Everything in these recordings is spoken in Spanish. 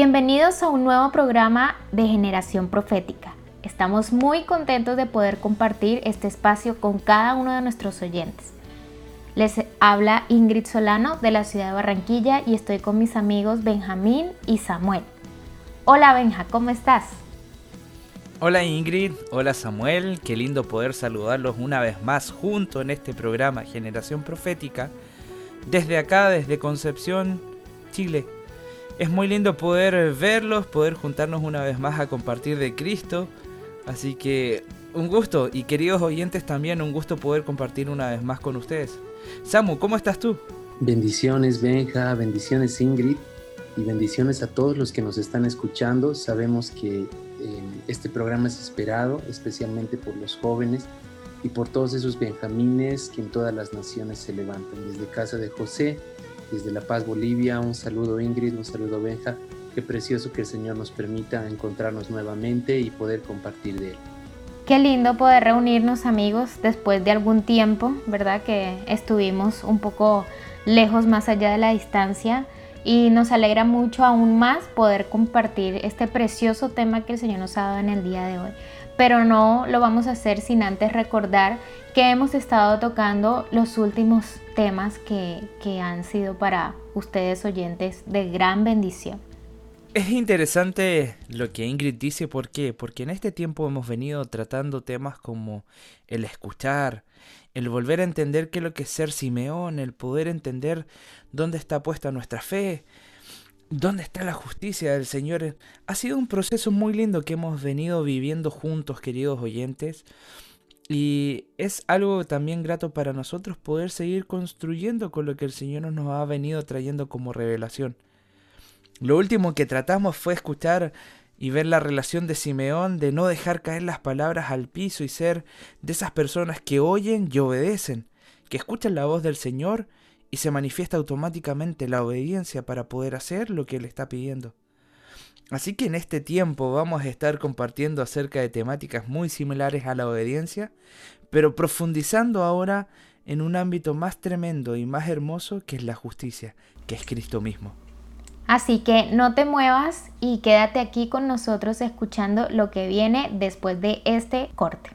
Bienvenidos a un nuevo programa de Generación Profética. Estamos muy contentos de poder compartir este espacio con cada uno de nuestros oyentes. Les habla Ingrid Solano de la ciudad de Barranquilla y estoy con mis amigos Benjamín y Samuel. Hola Benja, ¿cómo estás? Hola Ingrid, hola Samuel, qué lindo poder saludarlos una vez más junto en este programa Generación Profética, desde acá, desde Concepción, Chile. Es muy lindo poder verlos, poder juntarnos una vez más a compartir de Cristo, así que un gusto y queridos oyentes también un gusto poder compartir una vez más con ustedes. Samu, ¿cómo estás tú? Bendiciones Benja, bendiciones Ingrid y bendiciones a todos los que nos están escuchando. Sabemos que eh, este programa es esperado especialmente por los jóvenes y por todos esos benjamines que en todas las naciones se levantan. Desde casa de José, desde La Paz, Bolivia, un saludo Ingrid, un saludo Benja. Qué precioso que el Señor nos permita encontrarnos nuevamente y poder compartir de Él. Qué lindo poder reunirnos amigos después de algún tiempo, ¿verdad? Que estuvimos un poco lejos más allá de la distancia y nos alegra mucho aún más poder compartir este precioso tema que el Señor nos ha dado en el día de hoy. Pero no lo vamos a hacer sin antes recordar que hemos estado tocando los últimos temas que, que han sido para ustedes oyentes de gran bendición. Es interesante lo que Ingrid dice, ¿por qué? Porque en este tiempo hemos venido tratando temas como el escuchar, el volver a entender qué es lo que es ser Simeón, el poder entender dónde está puesta nuestra fe, dónde está la justicia del Señor. Ha sido un proceso muy lindo que hemos venido viviendo juntos, queridos oyentes. Y es algo también grato para nosotros poder seguir construyendo con lo que el Señor nos ha venido trayendo como revelación. Lo último que tratamos fue escuchar y ver la relación de Simeón de no dejar caer las palabras al piso y ser de esas personas que oyen y obedecen, que escuchan la voz del Señor y se manifiesta automáticamente la obediencia para poder hacer lo que Él está pidiendo. Así que en este tiempo vamos a estar compartiendo acerca de temáticas muy similares a la obediencia, pero profundizando ahora en un ámbito más tremendo y más hermoso que es la justicia, que es Cristo mismo. Así que no te muevas y quédate aquí con nosotros escuchando lo que viene después de este corte.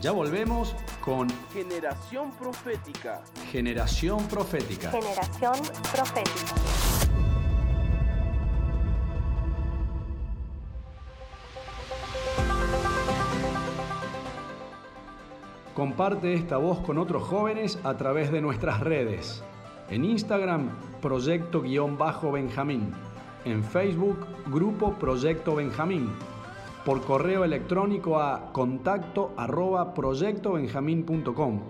Ya volvemos con Generación profética. Generación Profética. Generación Profética. Comparte esta voz con otros jóvenes a través de nuestras redes. En Instagram, Proyecto-Benjamín. En Facebook, Grupo Proyecto Benjamín. Por correo electrónico a contacto arroba proyectobenjamín.com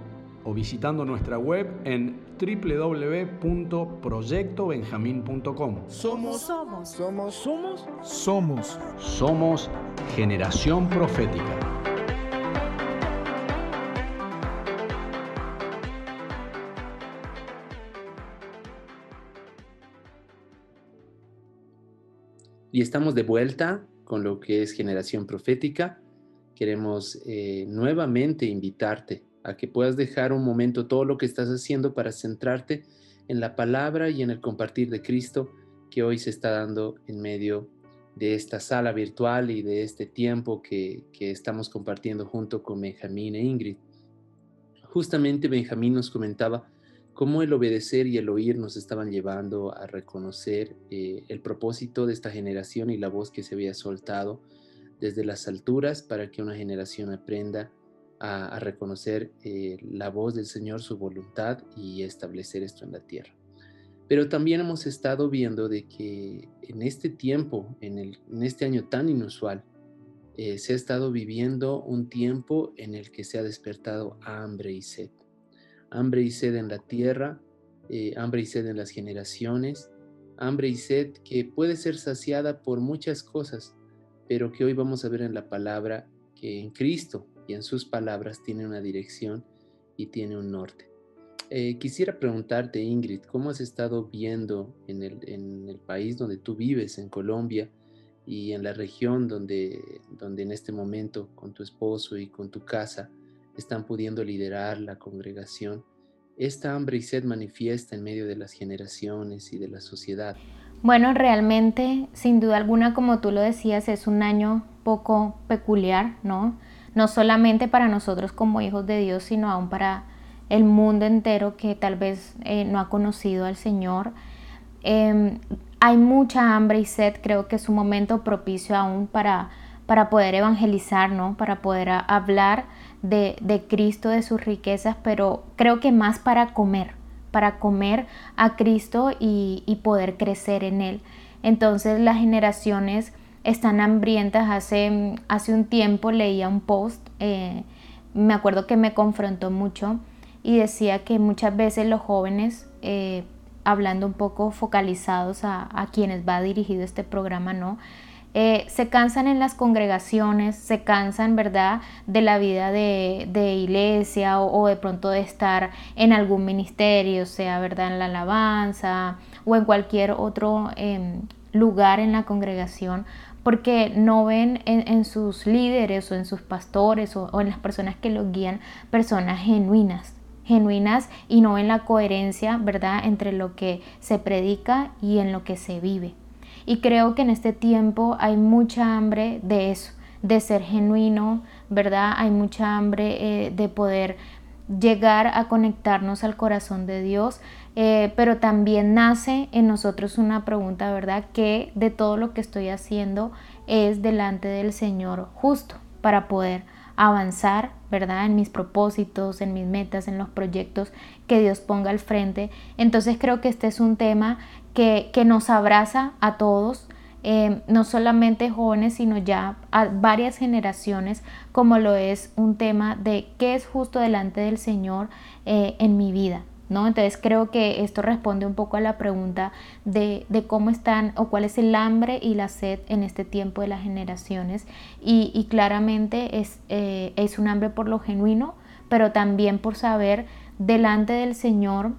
o visitando nuestra web en www.proyectobenjamín.com. Somos, Somos. Somos somos, somos. Somos Generación Profética. Y estamos de vuelta con lo que es generación profética. Queremos eh, nuevamente invitarte a que puedas dejar un momento todo lo que estás haciendo para centrarte en la palabra y en el compartir de Cristo que hoy se está dando en medio de esta sala virtual y de este tiempo que, que estamos compartiendo junto con Benjamín e Ingrid. justamente Benjamín nos comentaba cómo el obedecer y el oír nos estaban llevando a reconocer eh, el propósito de esta generación y la voz que se había soltado desde las alturas para que una generación aprenda a, reconocer eh, la voz del Señor, su voluntad y establecer esto en la tierra. Pero también hemos estado viendo de que en este tiempo, en, este año tan inusual, eh, se ha estado viviendo un tiempo en el que se ha despertado hambre y sed. Hambre y sed en la tierra, eh, hambre y sed en las generaciones, hambre y sed que puede ser saciada por muchas cosas, pero que hoy vamos a ver en la palabra que en Cristo y en sus palabras tiene una dirección y tiene un norte. Eh, quisiera preguntarte, Ingrid, ¿cómo has estado viendo en el, en el, país donde tú vives, en Colombia, y en la región donde, donde en este momento con tu esposo y con tu casa están pudiendo liderar la congregación? Esta hambre y sed manifiesta en medio de las generaciones y de la sociedad. Bueno, realmente, sin duda alguna, como tú lo decías, es un año poco peculiar, ¿no? no solamente para nosotros como hijos de Dios, sino aún para el mundo entero que tal vez eh, no ha conocido al Señor. Em, hay mucha hambre y sed, creo que es un momento propicio aún para, para poder evangelizar, ¿no? para poder hablar de, Cristo, de sus riquezas, pero creo que más para comer, para comer a Cristo y, y poder crecer en Él. Entonces las generaciones están hambrientas. Hace, hace un tiempo leía un post, eh, me acuerdo que me confrontó mucho y decía que muchas veces los jóvenes, eh, hablando un poco focalizados a, quienes va dirigido este programa, ¿no? Eh, se cansan en las congregaciones, se cansan, ¿verdad?, de la vida de, iglesia o, de pronto de estar en algún ministerio, sea, ¿verdad?, en la alabanza o en cualquier otro em, lugar en la congregación, porque no ven en, sus líderes o en sus pastores o, en las personas que los guían personas genuinas, genuinas y no ven la coherencia, ¿verdad?, entre lo que se predica y en lo que se vive. Y creo que en este tiempo hay mucha hambre de eso, de ser genuino, ¿verdad? Hay mucha hambre eh, de poder llegar a conectarnos al corazón de Dios, eh, pero también nace en nosotros una pregunta, ¿verdad? Que de todo lo que estoy haciendo es delante del Señor justo para poder avanzar, ¿verdad? En mis propósitos, en mis metas, en los proyectos que Dios ponga al frente. Entonces creo que este es un tema que, nos abraza a todos, eh, no solamente jóvenes, sino ya a varias generaciones, como lo es un tema de qué es justo delante del Señor eh, en mi vida. ¿No? Entonces creo que esto responde un poco a la pregunta de, cómo están o cuál es el hambre y la sed en este tiempo de las generaciones y, claramente es, eh, es un hambre por lo genuino, pero también por saber delante del Señor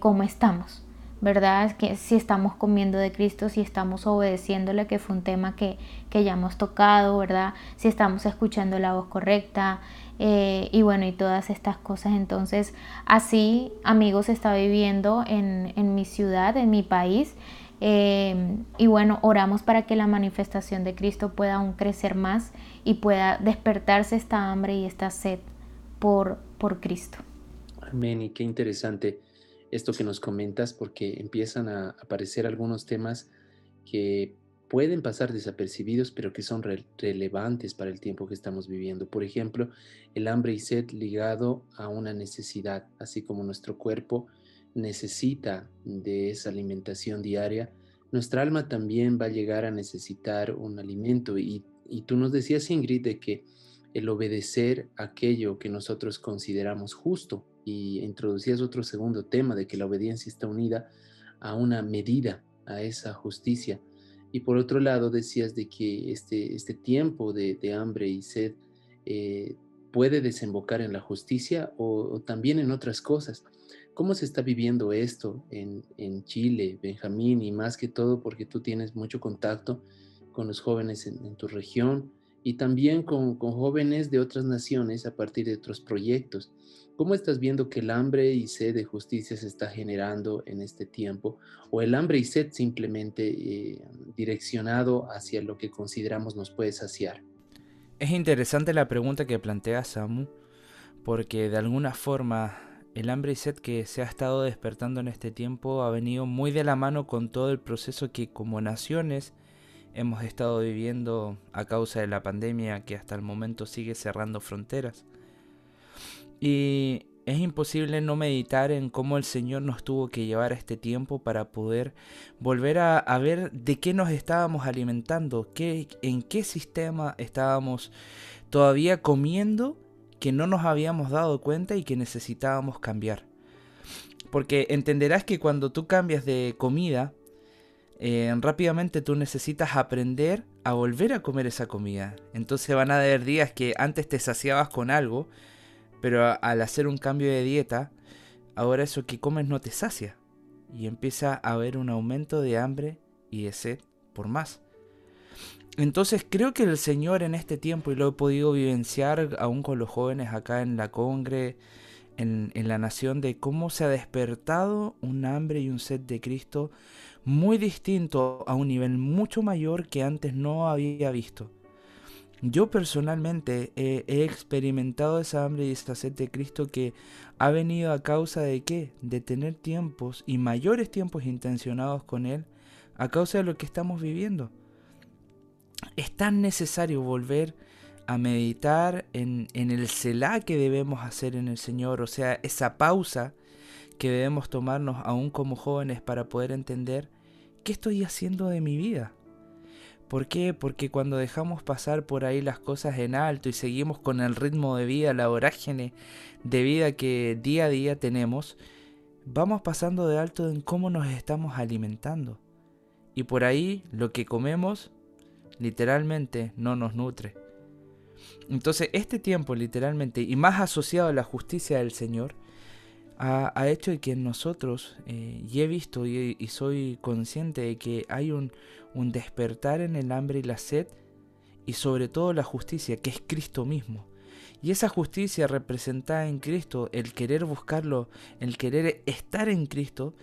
cómo estamos. ¿Verdad? Que si estamos comiendo de Cristo, si estamos obedeciéndole, que fue un tema que, ya hemos tocado, ¿verdad? Si estamos escuchando la voz correcta eh, y bueno, y todas estas cosas. Entonces, así, amigos, está viviendo en, mi ciudad, en mi país. Eh, y bueno, oramos para que la manifestación de Cristo pueda aún crecer más y pueda despertarse esta hambre y esta sed por, por Cristo. Amén, y qué interesante esto que nos comentas porque empiezan a aparecer algunos temas que pueden pasar desapercibidos, pero que son relevantes para el tiempo que estamos viviendo. Por ejemplo, el hambre y sed ligado a una necesidad, así como nuestro cuerpo necesita de esa alimentación diaria, nuestra alma también va a llegar a necesitar un alimento. Y, y tú nos decías, Ingrid, de que el obedecer aquello que nosotros consideramos justo, y introducías otro segundo tema de que la obediencia está unida a una medida, a esa justicia. Y por otro lado decías de que este, este tiempo de, hambre y sed eh, puede desembocar en la justicia o, también en otras cosas. ¿Cómo se está viviendo esto en, Chile, Benjamín, y más que todo porque tú tienes mucho contacto con los jóvenes en, tu región y también con, con, jóvenes de otras naciones a partir de otros proyectos? ¿Cómo estás viendo que el hambre y sed de justicia se está generando en este tiempo? ¿O el hambre y sed simplemente eh, direccionado hacia lo que consideramos nos puede saciar? Es interesante la pregunta que plantea Samu, porque de alguna forma el hambre y sed que se ha estado despertando en este tiempo ha venido muy de la mano con todo el proceso que como naciones hemos estado viviendo a causa de la pandemia que hasta el momento sigue cerrando fronteras. Y es imposible no meditar en cómo el Señor nos tuvo que llevar a este tiempo para poder volver a, ver de qué nos estábamos alimentando, qué, en qué sistema estábamos todavía comiendo que no nos habíamos dado cuenta y que necesitábamos cambiar. Porque entenderás que cuando tú cambias de comida, eh, rápidamente tú necesitas aprender a volver a comer esa comida. Entonces van a haber días que antes te saciabas con algo, pero al hacer un cambio de dieta, ahora eso que comes no te sacia. Y empieza a haber un aumento de hambre y de sed por más. Entonces creo que el Señor en este tiempo, y lo he podido vivenciar aún con los jóvenes acá en la Congre, en, en la nación, de cómo se ha despertado un hambre y un sed de Cristo muy distinto a un nivel mucho mayor que antes no había visto. Yo personalmente he, experimentado esa hambre y esa sed de Cristo que ha venido a causa de qué? De tener tiempos y mayores tiempos intencionados con Él a causa de lo que estamos viviendo. Es tan necesario volver a meditar en, en el celá que debemos hacer en el Señor, o sea, esa pausa que debemos tomarnos aún como jóvenes para poder entender qué estoy haciendo de mi vida. ¿Por qué? Porque cuando dejamos pasar por ahí las cosas en alto y seguimos con el ritmo de vida, la orágene de vida que día a día tenemos, vamos pasando de alto en cómo nos estamos alimentando. Y por ahí lo que comemos literalmente no nos nutre. Entonces este tiempo literalmente, y más asociado a la justicia del Señor, ha, hecho que nosotros, eh, y he visto y, soy consciente de que hay un, un despertar en el hambre y la sed, y sobre todo la justicia, que es Cristo mismo. Y esa justicia representada en Cristo, el querer buscarlo, el querer estar en Cristo,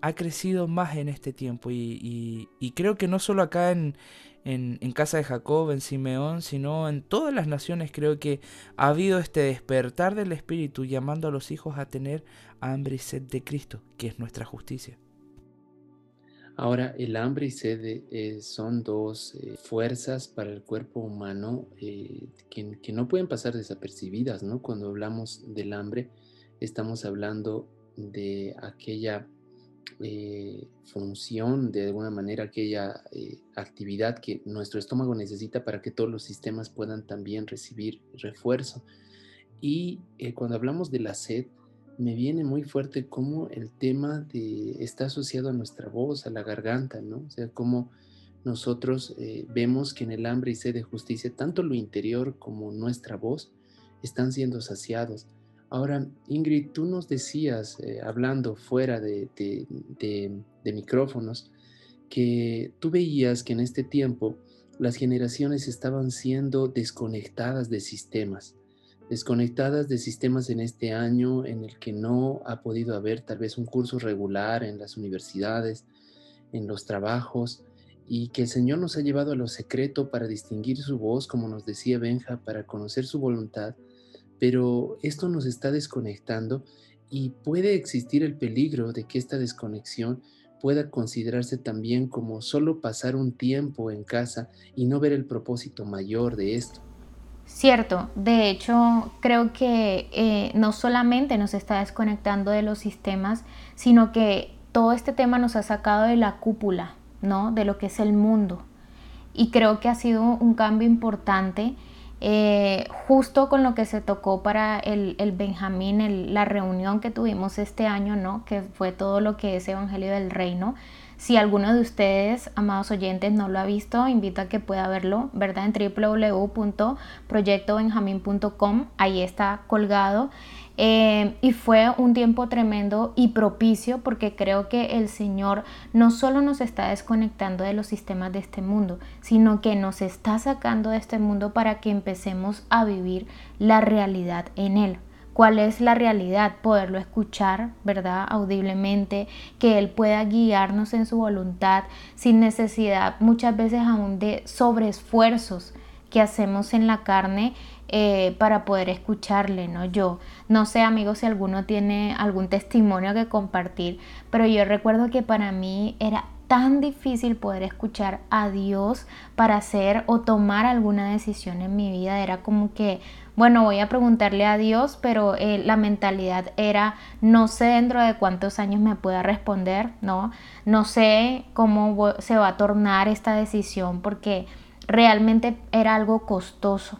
ha crecido más en este tiempo. Y, y creo que no solo acá en, en, casa de Jacob, en Simeón, sino en todas las naciones creo que ha habido este despertar del Espíritu llamando a los hijos a tener hambre y sed de Cristo, que es nuestra justicia. Ahora, el hambre y sed eh, son dos eh, fuerzas para el cuerpo humano eh, que, que, no pueden pasar desapercibidas, ¿no? Cuando hablamos del hambre, estamos hablando de aquella eh, función, de alguna manera aquella eh, actividad que nuestro estómago necesita para que todos los sistemas puedan también recibir refuerzo. Y eh, cuando hablamos de la sed, me viene muy fuerte cómo el tema de, está asociado a nuestra voz, a la garganta, ¿no? O sea, cómo nosotros vemos que en el hambre y sed de justicia, tanto lo interior como nuestra voz están siendo saciados. Ahora, Ingrid, tú nos decías, eh, hablando fuera de, micrófonos, que tú veías que en este tiempo las generaciones estaban siendo desconectadas de sistemas, desconectadas de sistemas en este año en el que no ha podido haber tal vez un curso regular en las universidades, en los trabajos, y que el Señor nos ha llevado a lo secreto para distinguir su voz, como nos decía Benja, para conocer su voluntad pero esto nos está desconectando y puede existir el peligro de que esta desconexión pueda considerarse también como solo pasar un tiempo en casa y no ver el propósito mayor de esto. Cierto, de hecho creo que eh, no solamente nos está desconectando de los sistemas, sino que todo este tema nos ha sacado de la cúpula, ¿no? De lo que es el mundo. Y creo que ha sido un cambio importante eh, justo con lo que se tocó para el, Benjamín, la reunión que tuvimos este año, ¿no? que fue todo lo que es Evangelio del Reino. Si alguno de ustedes, amados oyentes, no lo ha visto, invito a que pueda verlo, ¿verdad? En www.proyectobenjamín.com, ahí está colgado. Eh, y fue un tiempo tremendo y propicio porque creo que el Señor no solo nos está desconectando de los sistemas de este mundo, sino que nos está sacando de este mundo para que empecemos a vivir la realidad en Él. ¿Cuál es la realidad? Poderlo escuchar, ¿verdad? Audiblemente, que Él pueda guiarnos en su voluntad sin necesidad muchas veces aún de sobreesfuerzos que hacemos en la carne eh, para poder escucharle, ¿no? Yo no sé, amigos, si alguno tiene algún testimonio que compartir, pero yo recuerdo que para mí era tan difícil poder escuchar a Dios para hacer o tomar alguna decisión en mi vida. Era como que, bueno, voy a preguntarle a Dios, pero eh, la mentalidad era, no sé dentro de cuántos años me pueda responder, ¿no? No sé cómo se va a tornar esta decisión porque realmente era algo costoso.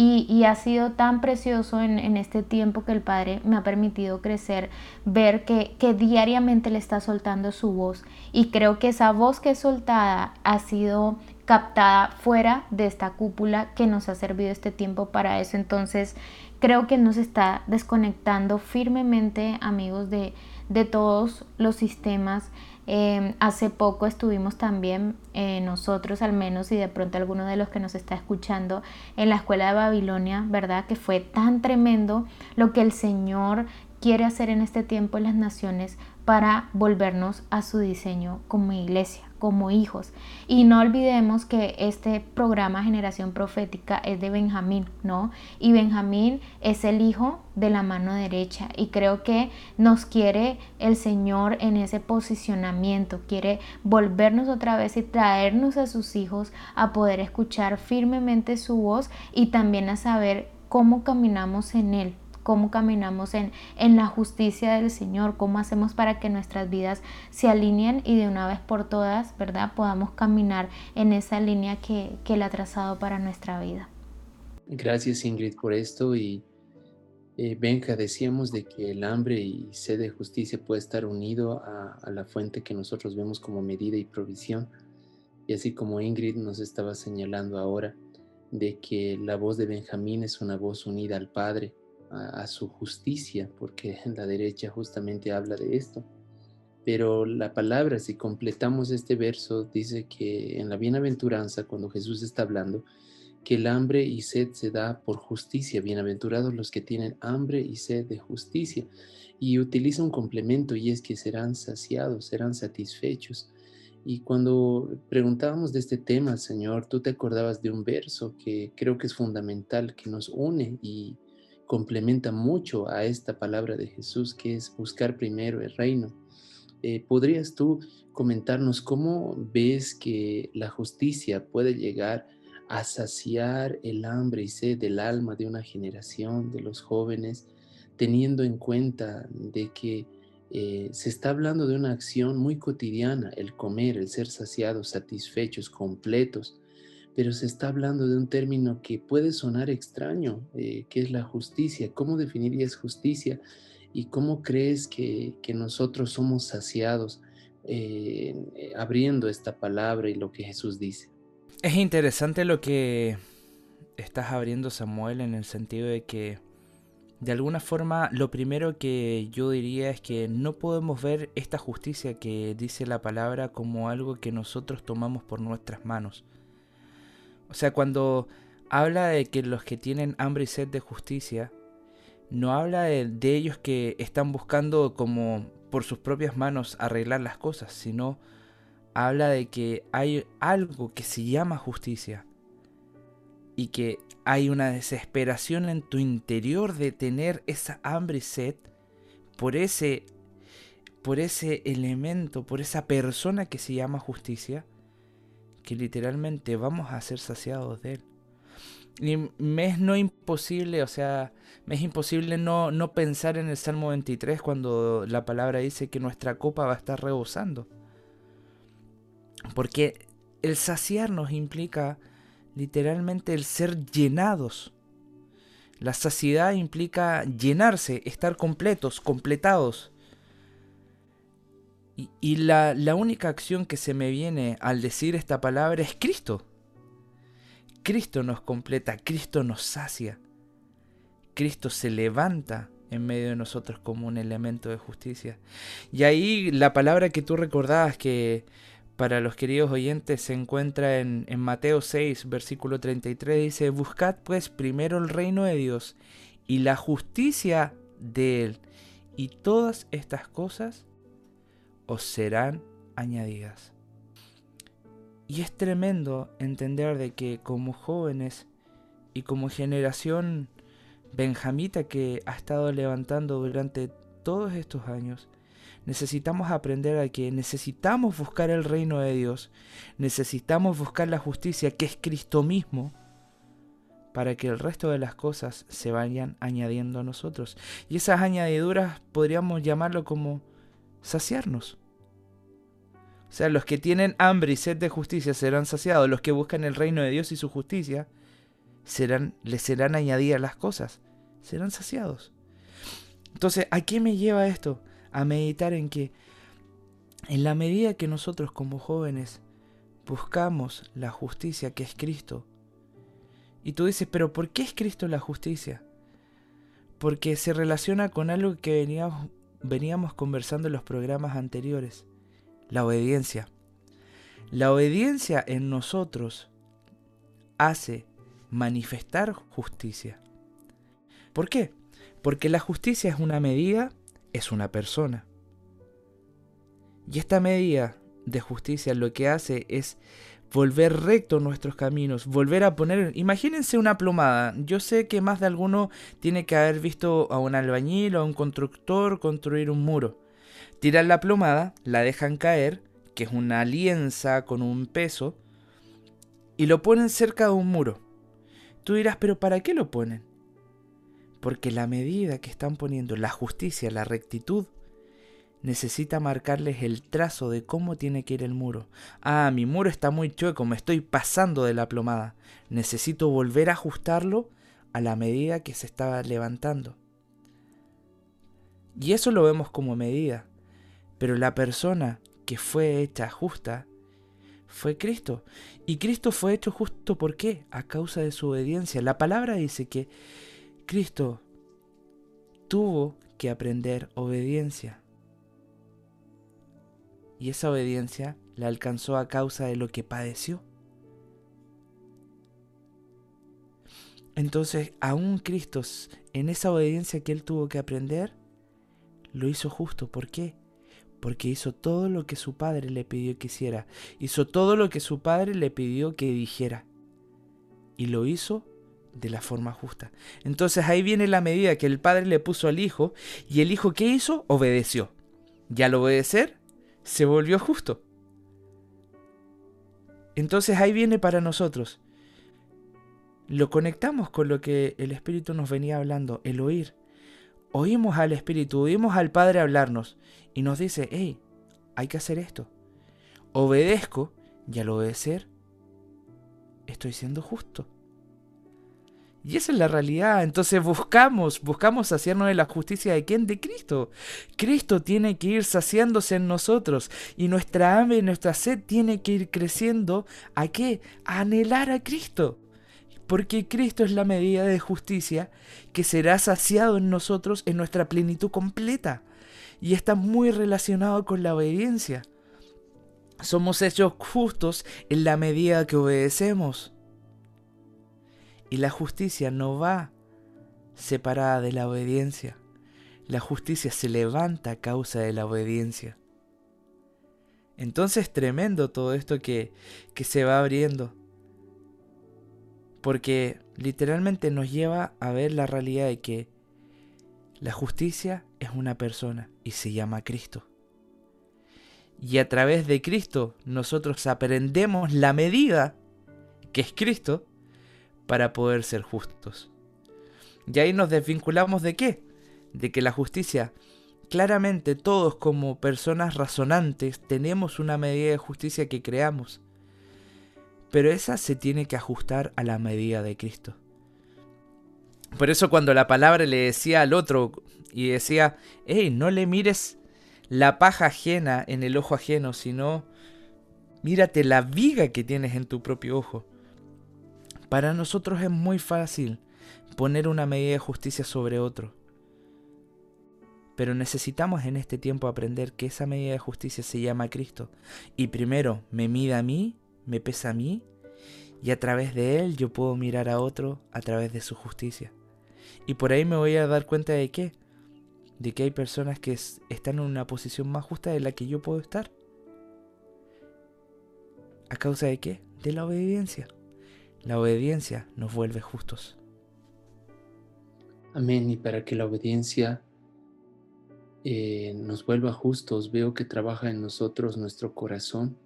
Y, ha sido tan precioso en, este tiempo que el Padre me ha permitido crecer, ver que, que, diariamente le está soltando su voz. Y creo que esa voz que es soltada ha sido captada fuera de esta cúpula que nos ha servido este tiempo para eso. Entonces creo que nos está desconectando firmemente, amigos, de, de todos los sistemas Em, hace poco estuvimos también eh, nosotros al menos y de pronto alguno de los que nos está escuchando en la escuela de Babilonia, ¿verdad? Que fue tan tremendo lo que el Señor quiere hacer en este tiempo en las naciones para volvernos a su diseño como iglesia como hijos. Y no olvidemos que este programa Generación Profética es de Benjamín, ¿no? Y Benjamín es el hijo de la mano derecha y creo que nos quiere el Señor en ese posicionamiento, quiere volvernos otra vez y traernos a sus hijos a poder escuchar firmemente su voz y también a saber cómo caminamos en Él, cómo caminamos en, en la justicia del Señor, cómo hacemos para que nuestras vidas se alineen y de una vez por todas, ¿verdad? Podamos caminar en esa línea que, que Él ha trazado para nuestra vida. Gracias Ingrid por esto y eh, Benja, decíamos de que el hambre y sed de justicia puede estar unido a, a la fuente que nosotros vemos como medida y provisión. Y así como Ingrid nos estaba señalando ahora, de que la voz de Benjamín es una voz unida al Padre, a, su justicia, porque la derecha justamente habla de esto. Pero la palabra, si completamos este verso, dice que en la bienaventuranza, cuando Jesús está hablando, que el hambre y sed se da por justicia. Bienaventurados los que tienen hambre y sed de justicia. Y utiliza un complemento y es que serán saciados, serán satisfechos. Y cuando preguntábamos de este tema, Señor, tú te acordabas de un verso que creo que es fundamental, que nos une y, complementa mucho a esta palabra de Jesús que es buscar primero el reino. Eh, ¿Podrías tú comentarnos cómo ves que la justicia puede llegar a saciar el hambre y sed del alma de una generación, de los jóvenes, teniendo en cuenta de que eh, se está hablando de una acción muy cotidiana, el comer, el ser saciados, satisfechos, completos, pero se está hablando de un término que puede sonar extraño, eh, que es la justicia. ¿Cómo definirías justicia y cómo crees que, nosotros somos saciados eh, eh, abriendo esta palabra y lo que Jesús dice? Es interesante lo que estás abriendo, Samuel, en el sentido de que de alguna forma, lo primero que yo diría es que no podemos ver esta justicia que dice la palabra como algo que nosotros tomamos por nuestras manos. O sea, cuando habla de que los que tienen hambre y sed de justicia, no habla de, ellos que están buscando como por sus propias manos arreglar las cosas, sino habla de que hay algo que se llama justicia y que hay una desesperación en tu interior de tener esa hambre y sed por ese por ese elemento, por esa persona que se llama justicia que literalmente vamos a ser saciados de Él. Y me es no imposible, o sea, es imposible no, no pensar en el Salmo 23 cuando la palabra dice que nuestra copa va a estar rebosando. Porque el saciarnos implica literalmente el ser llenados. La saciedad implica llenarse, estar completos, completados. Y, la, la única acción que se me viene al decir esta palabra es Cristo. Cristo nos completa, Cristo nos sacia. Cristo se levanta en medio de nosotros como un elemento de justicia. Y ahí la palabra que tú recordabas que para los queridos oyentes se encuentra en, en, Mateo 6, versículo 33, dice, Buscad pues primero el reino de Dios y la justicia de Él, y todas estas cosas os serán añadidas. Y es tremendo entender de que como jóvenes y como generación benjamita que ha estado levantando durante todos estos años, necesitamos aprender a que necesitamos buscar el reino de Dios, necesitamos buscar la justicia que es Cristo mismo, para que el resto de las cosas se vayan añadiendo a nosotros. Y esas añadiduras podríamos llamarlo como saciarnos. O sea, los que tienen hambre y sed de justicia serán saciados, los que buscan el reino de Dios y su justicia serán, les serán añadidas las cosas, serán saciados. Entonces, ¿a qué me lleva esto? A meditar en que en la medida que nosotros como jóvenes buscamos la justicia que es Cristo, y tú dices, pero ¿por qué es Cristo la justicia? Porque se relaciona con algo que veníamos, veníamos conversando en los programas anteriores, la obediencia. La obediencia en nosotros hace manifestar justicia. ¿Por qué? Porque la justicia es una medida, es una persona. Y esta medida de justicia lo que hace es volver recto nuestros caminos, volver a poner, imagínense una plomada, yo sé que más de alguno tiene que haber visto a un albañil o a un constructor construir un muro. Tiran la plomada, la dejan caer, que es una alianza con un peso, y lo ponen cerca de un muro. Tú dirás, pero ¿para qué lo ponen? Porque la medida que están poniendo, la justicia, la rectitud, necesita marcarles el trazo de cómo tiene que ir el muro. Ah, mi muro está muy chueco, me estoy pasando de la plomada. Necesito volver a ajustarlo a la medida que se estaba levantando. Y eso lo vemos como medida. Pero la persona que fue hecha justa fue Cristo. Y Cristo fue hecho justo ¿por qué? A causa de su obediencia. La palabra dice que Cristo tuvo que aprender obediencia y esa obediencia la alcanzó a causa de lo que padeció. Entonces, aún Cristo, en esa obediencia que él tuvo que aprender, lo hizo justo. ¿Por qué? Porque hizo todo lo que su padre le pidió que hiciera. Hizo todo lo que su padre le pidió que dijera. Y lo hizo de la forma justa. Entonces ahí viene la medida que el padre le puso al hijo. ¿Y el hijo qué hizo? Obedeció. Y al obedecer, se volvió justo. Entonces ahí viene para nosotros. Lo conectamos con lo que el Espíritu nos venía hablando, el oír. Oímos al Espíritu, oímos al Padre hablarnos y nos dice, hey, hay que hacer esto. Obedezco y al obedecer estoy siendo justo. Y esa es la realidad. Entonces buscamos, buscamos saciarnos de la justicia de quién? De Cristo. Cristo tiene que ir saciándose en nosotros. Y nuestra hambre y nuestra sed tiene que ir creciendo. ¿A qué? A anhelar a Cristo. Porque Cristo es la medida de justicia que será saciado en nosotros en nuestra plenitud completa. Y está muy relacionado con la obediencia. Somos hechos justos en la medida que obedecemos. Y la justicia no va separada de la obediencia. La justicia se levanta a causa de la obediencia. Entonces tremendo todo esto que, que se va abriendo. Porque literalmente nos lleva a ver la realidad de que la justicia es una persona y se llama Cristo. Y a través de Cristo nosotros aprendemos la medida que es Cristo para poder ser justos. Y ahí nos desvinculamos de qué? De que la justicia, claramente todos como personas razonantes tenemos una medida de justicia que creamos, pero esa se tiene que ajustar a la medida de Cristo. Por eso cuando la palabra le decía al otro y decía, hey, no le mires la paja ajena en el ojo ajeno, sino mírate la viga que tienes en tu propio ojo. Para nosotros es muy fácil poner una medida de justicia sobre otro. Pero necesitamos en este tiempo aprender que esa medida de justicia se llama Cristo. Y primero me mide a mí, me pesa a mí, y a través de Él yo puedo mirar a otro a través de su justicia. Y por ahí me voy a dar cuenta de qué? De que hay personas que están en una posición más justa de la que yo puedo estar. ¿A causa de qué? De la obediencia. La obediencia nos vuelve justos. Amén. Y para que la obediencia eh, nos vuelva justos, veo que trabaja en nosotros nuestro corazón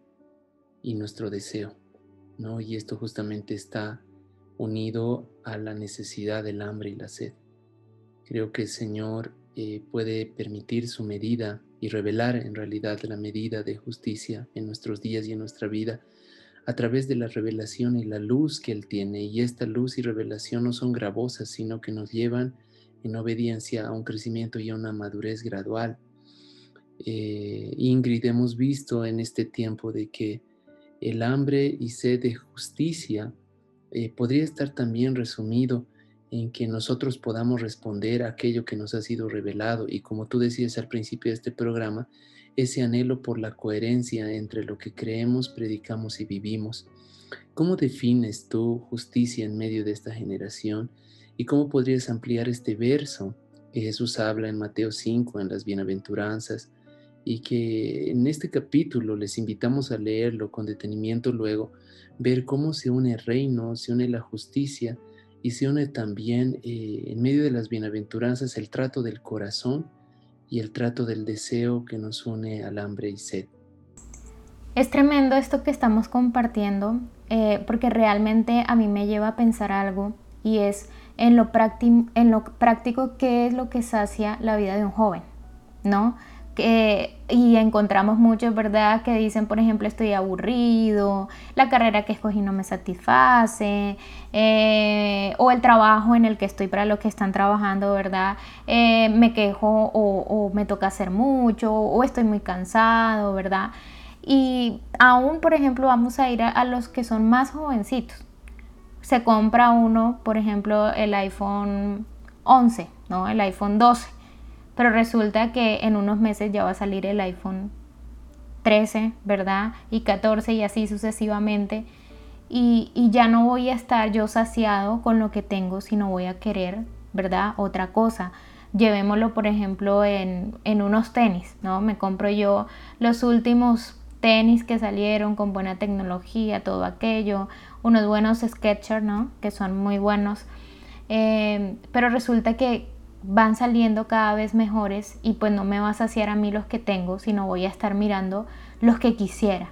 y nuestro deseo, ¿no? Y esto justamente está unido a la necesidad del hambre y la sed. Creo que el Señor eh, puede permitir su medida y revelar en realidad la medida de justicia en nuestros días y en nuestra vida a través de la revelación y la luz que Él tiene. Y esta luz y revelación no son gravosas, sino que nos llevan en obediencia a un crecimiento y a una madurez gradual. Eh, Ingrid, hemos visto en este tiempo de que el hambre y sed de justicia eh, podría estar también resumido en que nosotros podamos responder a aquello que nos ha sido revelado y como tú decías al principio de este programa, ese anhelo por la coherencia entre lo que creemos, predicamos y vivimos. ¿Cómo defines tú justicia en medio de esta generación? ¿Y cómo podrías ampliar este verso que Jesús habla en Mateo 5, en las bienaventuranzas, y que en este capítulo les invitamos a leerlo con detenimiento luego, ver cómo se une el reino, se une la justicia y se une también eh, en medio de las bienaventuranzas el trato del corazón y el trato del deseo que nos une al hambre y sed. Es tremendo esto que estamos compartiendo eh, porque realmente a mí me lleva a pensar algo y es lo, en lo práctico qué es lo que sacia la vida de un joven, ¿no? Que, y encontramos muchos, ¿verdad? Que dicen, por ejemplo, estoy aburrido, la carrera que escogí no me satisface, eh, o el trabajo en el que estoy para los que están trabajando, ¿verdad? Eh, me quejo o, me toca hacer mucho, o estoy muy cansado, ¿verdad? Y aún, por ejemplo, vamos a ir a, a los que son más jovencitos. Se compra uno, por ejemplo, el iPhone 11, ¿no? El iPhone 12 pero resulta que en unos meses ya va a salir el iPhone 13, ¿verdad? Y 14 y así sucesivamente. Y, ya no voy a estar yo saciado con lo que tengo, sino voy a querer, ¿verdad? Otra cosa. Llevémoslo, por ejemplo, en, en unos tenis, ¿no? Me compro yo los últimos tenis que salieron con buena tecnología, todo aquello, unos buenos Skechers, ¿no? Que son muy buenos. Eh, pero resulta que, van saliendo cada vez mejores y pues no me va a saciar a mí los que tengo, sino voy a estar mirando los que quisiera.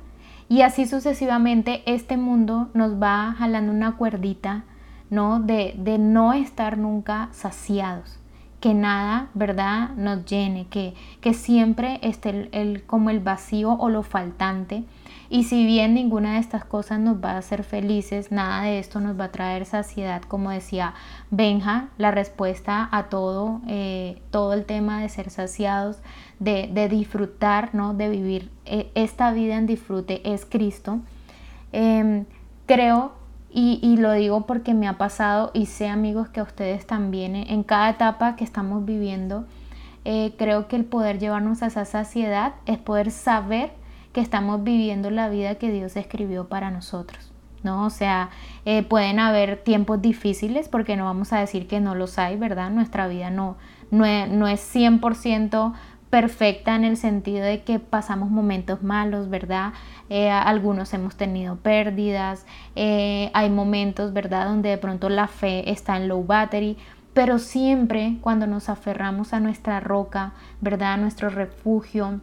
Y así sucesivamente este mundo nos va jalando una cuerdita, ¿no? De, de no estar nunca saciados, que nada, ¿verdad? Nos llene, que, que siempre esté el, como el vacío o lo faltante y si bien ninguna de estas cosas nos va a hacer felices, nada de esto nos va a traer saciedad, como decía Benja, la respuesta a todo, eh, todo el tema de ser saciados, de, disfrutar, ¿no? de vivir eh, esta vida en disfrute es Cristo. Em, creo y, lo digo porque me ha pasado y sé amigos que a ustedes también eh, en cada etapa que estamos viviendo, creo que el poder llevarnos a esa saciedad es poder saber que estamos viviendo la vida que Dios escribió para nosotros. ¿no? O sea, eh, pueden haber tiempos difíciles porque no vamos a decir que no los hay, ¿verdad? Nuestra vida no, no, es, 100% perfecta en el sentido de que pasamos momentos malos, ¿verdad? Eh, algunos hemos tenido pérdidas, eh, hay momentos, ¿verdad?, donde de pronto la fe está en low battery, pero siempre cuando nos aferramos a nuestra roca, ¿verdad?, a nuestro refugio,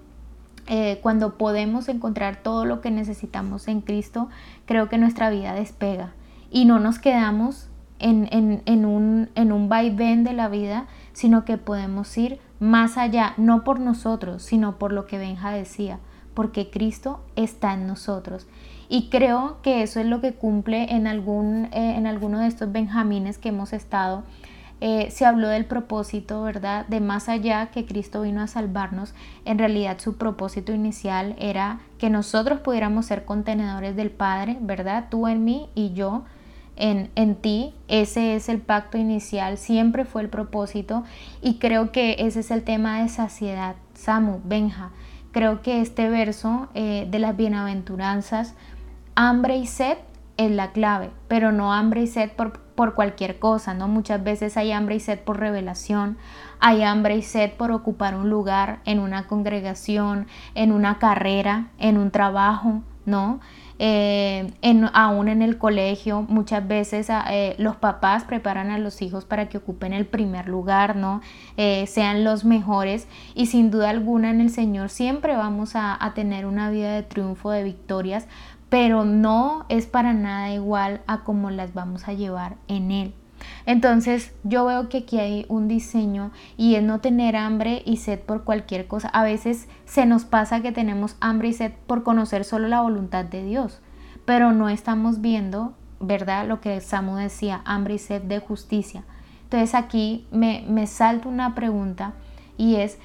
eh, cuando podemos encontrar todo lo que necesitamos en Cristo, creo que nuestra vida despega y no nos quedamos en, en, un, en un vaivén de la vida, sino que podemos ir más allá, no por nosotros, sino por lo que Benja decía, porque Cristo está en nosotros. Y creo que eso es lo que cumple en, algún, eh, en alguno de estos benjamines que hemos estado eh, se habló del propósito, ¿verdad? De más allá que Cristo vino a salvarnos, en realidad su propósito inicial era que nosotros pudiéramos ser contenedores del Padre, ¿verdad? Tú en mí y yo en, en ti. Ese es el pacto inicial, siempre fue el propósito y creo que ese es el tema de saciedad. Samu, Benja, creo que este verso eh, de las bienaventuranzas, hambre y sed es la clave, pero no hambre y sed por por cualquier cosa, ¿no? Muchas veces hay hambre y sed por revelación, hay hambre y sed por ocupar un lugar en una congregación, en una carrera, en un trabajo, ¿no? Eh, aún en el colegio muchas veces ah, eh, los papás preparan a los hijos para que ocupen el primer lugar, ¿no? Eh, sean los mejores y sin duda alguna en el Señor siempre vamos a, a tener una vida de triunfo, de victorias, pero no es para nada igual a cómo las vamos a llevar en Él. Entonces yo veo que aquí hay un diseño y es no tener hambre y sed por cualquier cosa. A veces se nos pasa que tenemos hambre y sed por conocer solo la voluntad de Dios, pero no estamos viendo, ¿verdad? Lo que Samu decía, hambre y sed de justicia. Entonces aquí me, me salta una pregunta y es,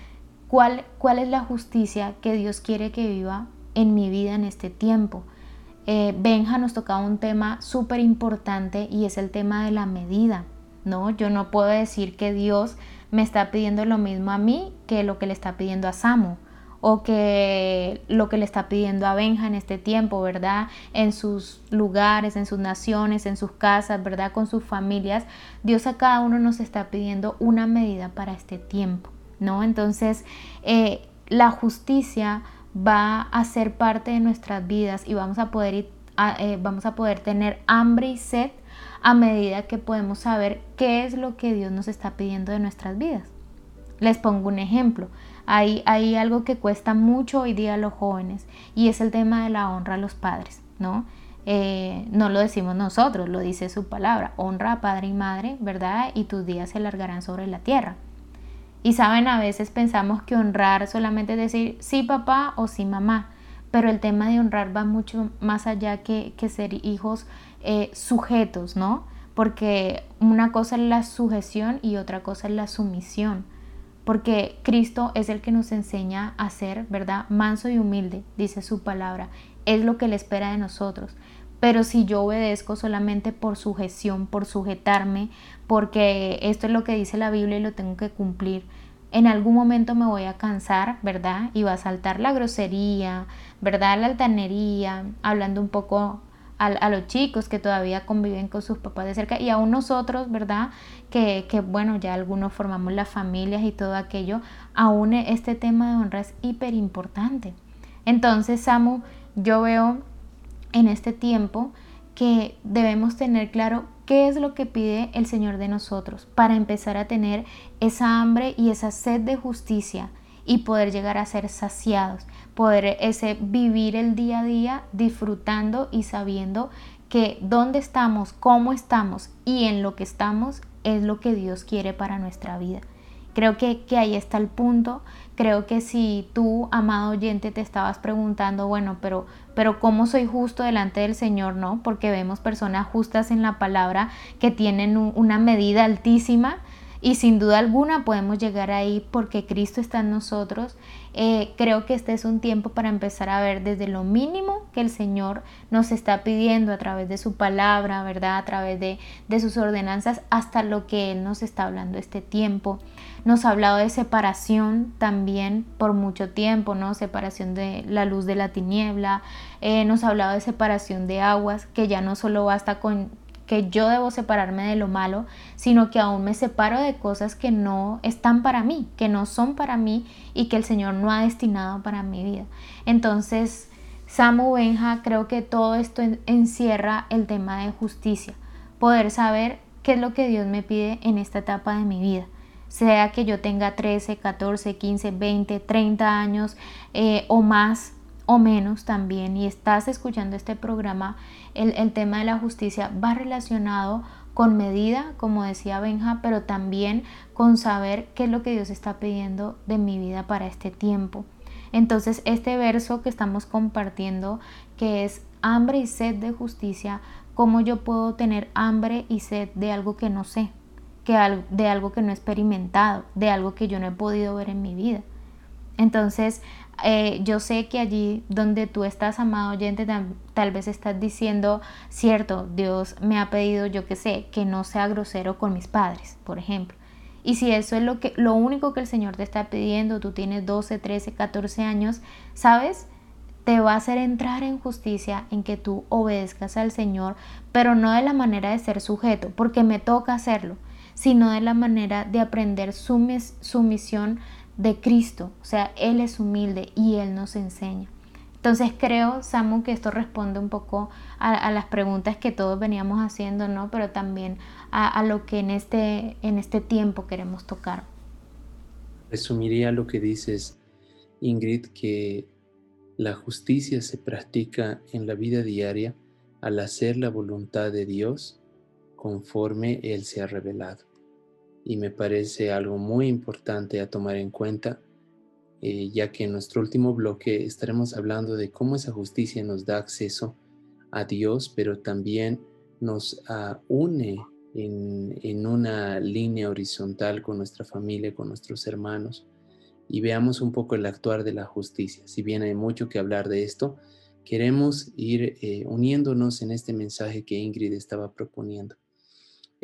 ¿cuál, ¿cuál es la justicia que Dios quiere que viva en mi vida en este tiempo? Eh, Benja nos tocaba un tema súper importante y es el tema de la medida, ¿no? Yo no puedo decir que Dios me está pidiendo lo mismo a mí que lo que le está pidiendo a Samu o que lo que le está pidiendo a Benja en este tiempo, ¿verdad? En sus lugares, en sus naciones, en sus casas, ¿verdad? Con sus familias. Dios a cada uno nos está pidiendo una medida para este tiempo, ¿no? Entonces, eh, la justicia va a ser parte de nuestras vidas y vamos a poder, eh, vamos a poder tener hambre y sed a medida que podemos saber qué es lo que Dios nos está pidiendo de nuestras vidas. Les pongo un ejemplo. Hay, hay algo que cuesta mucho hoy día a los jóvenes y es el tema de la honra a los padres, ¿no? Eh, no lo decimos nosotros, lo dice su palabra. Honra a padre y madre, ¿verdad? Y tus días se largarán sobre la tierra. Y saben, a veces pensamos que honrar solamente es decir sí papá o sí mamá, pero el tema de honrar va mucho más allá que, ser hijos eh, sujetos, ¿no? Porque una cosa es la sujeción y otra cosa es la sumisión. Porque Cristo es el que nos enseña a ser, ¿verdad? Manso y humilde, dice su palabra. Es lo que Él espera de nosotros. Pero si yo obedezco solamente por sujeción, por sujetarme, porque esto es lo que dice la Biblia y lo tengo que cumplir, en algún momento me voy a cansar, ¿verdad? Y va a saltar la grosería, ¿verdad? La altanería, hablando un poco a, los chicos que todavía conviven con sus papás de cerca y aún nosotros, ¿verdad? Que, que, bueno, ya algunos formamos las familias y todo aquello, aún este tema de honra es hiper importante. Entonces, Samu, yo veo en este tiempo que debemos tener claro qué es lo que pide el Señor de nosotros para empezar a tener esa hambre y esa sed de justicia y poder llegar a ser saciados, poder ese vivir el día a día disfrutando y sabiendo que dónde estamos, cómo estamos y en lo que estamos es lo que Dios quiere para nuestra vida. Creo que, que ahí está el punto Creo que si tú, amado oyente, te estabas preguntando, bueno, pero, pero ¿cómo soy justo delante del Señor? No, porque vemos personas justas en la palabra que tienen una medida altísima y sin duda alguna podemos llegar ahí porque Cristo está en nosotros. Eh, creo que este es un tiempo para empezar a ver desde lo mínimo que el Señor nos está pidiendo a través de su palabra, ¿verdad? A través de, de sus ordenanzas hasta lo que Él nos está hablando este tiempo. Nos ha hablado de separación también por mucho tiempo, ¿no? Separación de la luz de la tiniebla. Eh, nos ha hablado de separación de aguas, que ya no solo basta con que yo debo separarme de lo malo, sino que aún me separo de cosas que no están para mí, que no son para mí y que el Señor no ha destinado para mi vida. Entonces, Samu Benja, creo que todo esto encierra el tema de justicia, poder saber qué es lo que Dios me pide en esta etapa de mi vida sea que yo tenga 13, 14, 15, 20, 30 años eh, o más o menos también y estás escuchando este programa, el, el tema de la justicia va relacionado con medida, como decía Benja, pero también con saber qué es lo que Dios está pidiendo de mi vida para este tiempo. Entonces, este verso que estamos compartiendo, que es hambre y sed de justicia, ¿cómo yo puedo tener hambre y sed de algo que no sé? Que de algo que no he experimentado, de algo que yo no he podido ver en mi vida. Entonces, eh, yo sé que allí donde tú estás, amado oyente, tal, vez estás diciendo, cierto, Dios me ha pedido, yo que sé, que no sea grosero con mis padres, por ejemplo. Y si eso es lo, que, lo único que el Señor te está pidiendo, tú tienes 12, 13, 14 años, ¿sabes? Te va a hacer entrar en justicia en que tú obedezcas al Señor, pero no de la manera de ser sujeto, porque me toca hacerlo, sino de la manera de aprender su, misión de Cristo. O sea, Él es humilde y Él nos enseña. Entonces creo, Samu, que esto responde un poco a, las preguntas que todos veníamos haciendo, ¿no? Pero también a, a, lo que en este, en este tiempo queremos tocar. Resumiría lo que dices, Ingrid, que la justicia se practica en la vida diaria al hacer la voluntad de Dios conforme Él se ha revelado. Y me parece algo muy importante a tomar en cuenta eh, ya que en nuestro último bloque estaremos hablando de cómo esa justicia nos da acceso a Dios, pero también nos ah, une en, una línea horizontal con nuestra familia, con nuestros hermanos, y veamos un poco el actuar de la justicia. Si bien hay mucho que hablar de esto, queremos ir eh, uniéndonos en este mensaje que Ingrid estaba proponiendo.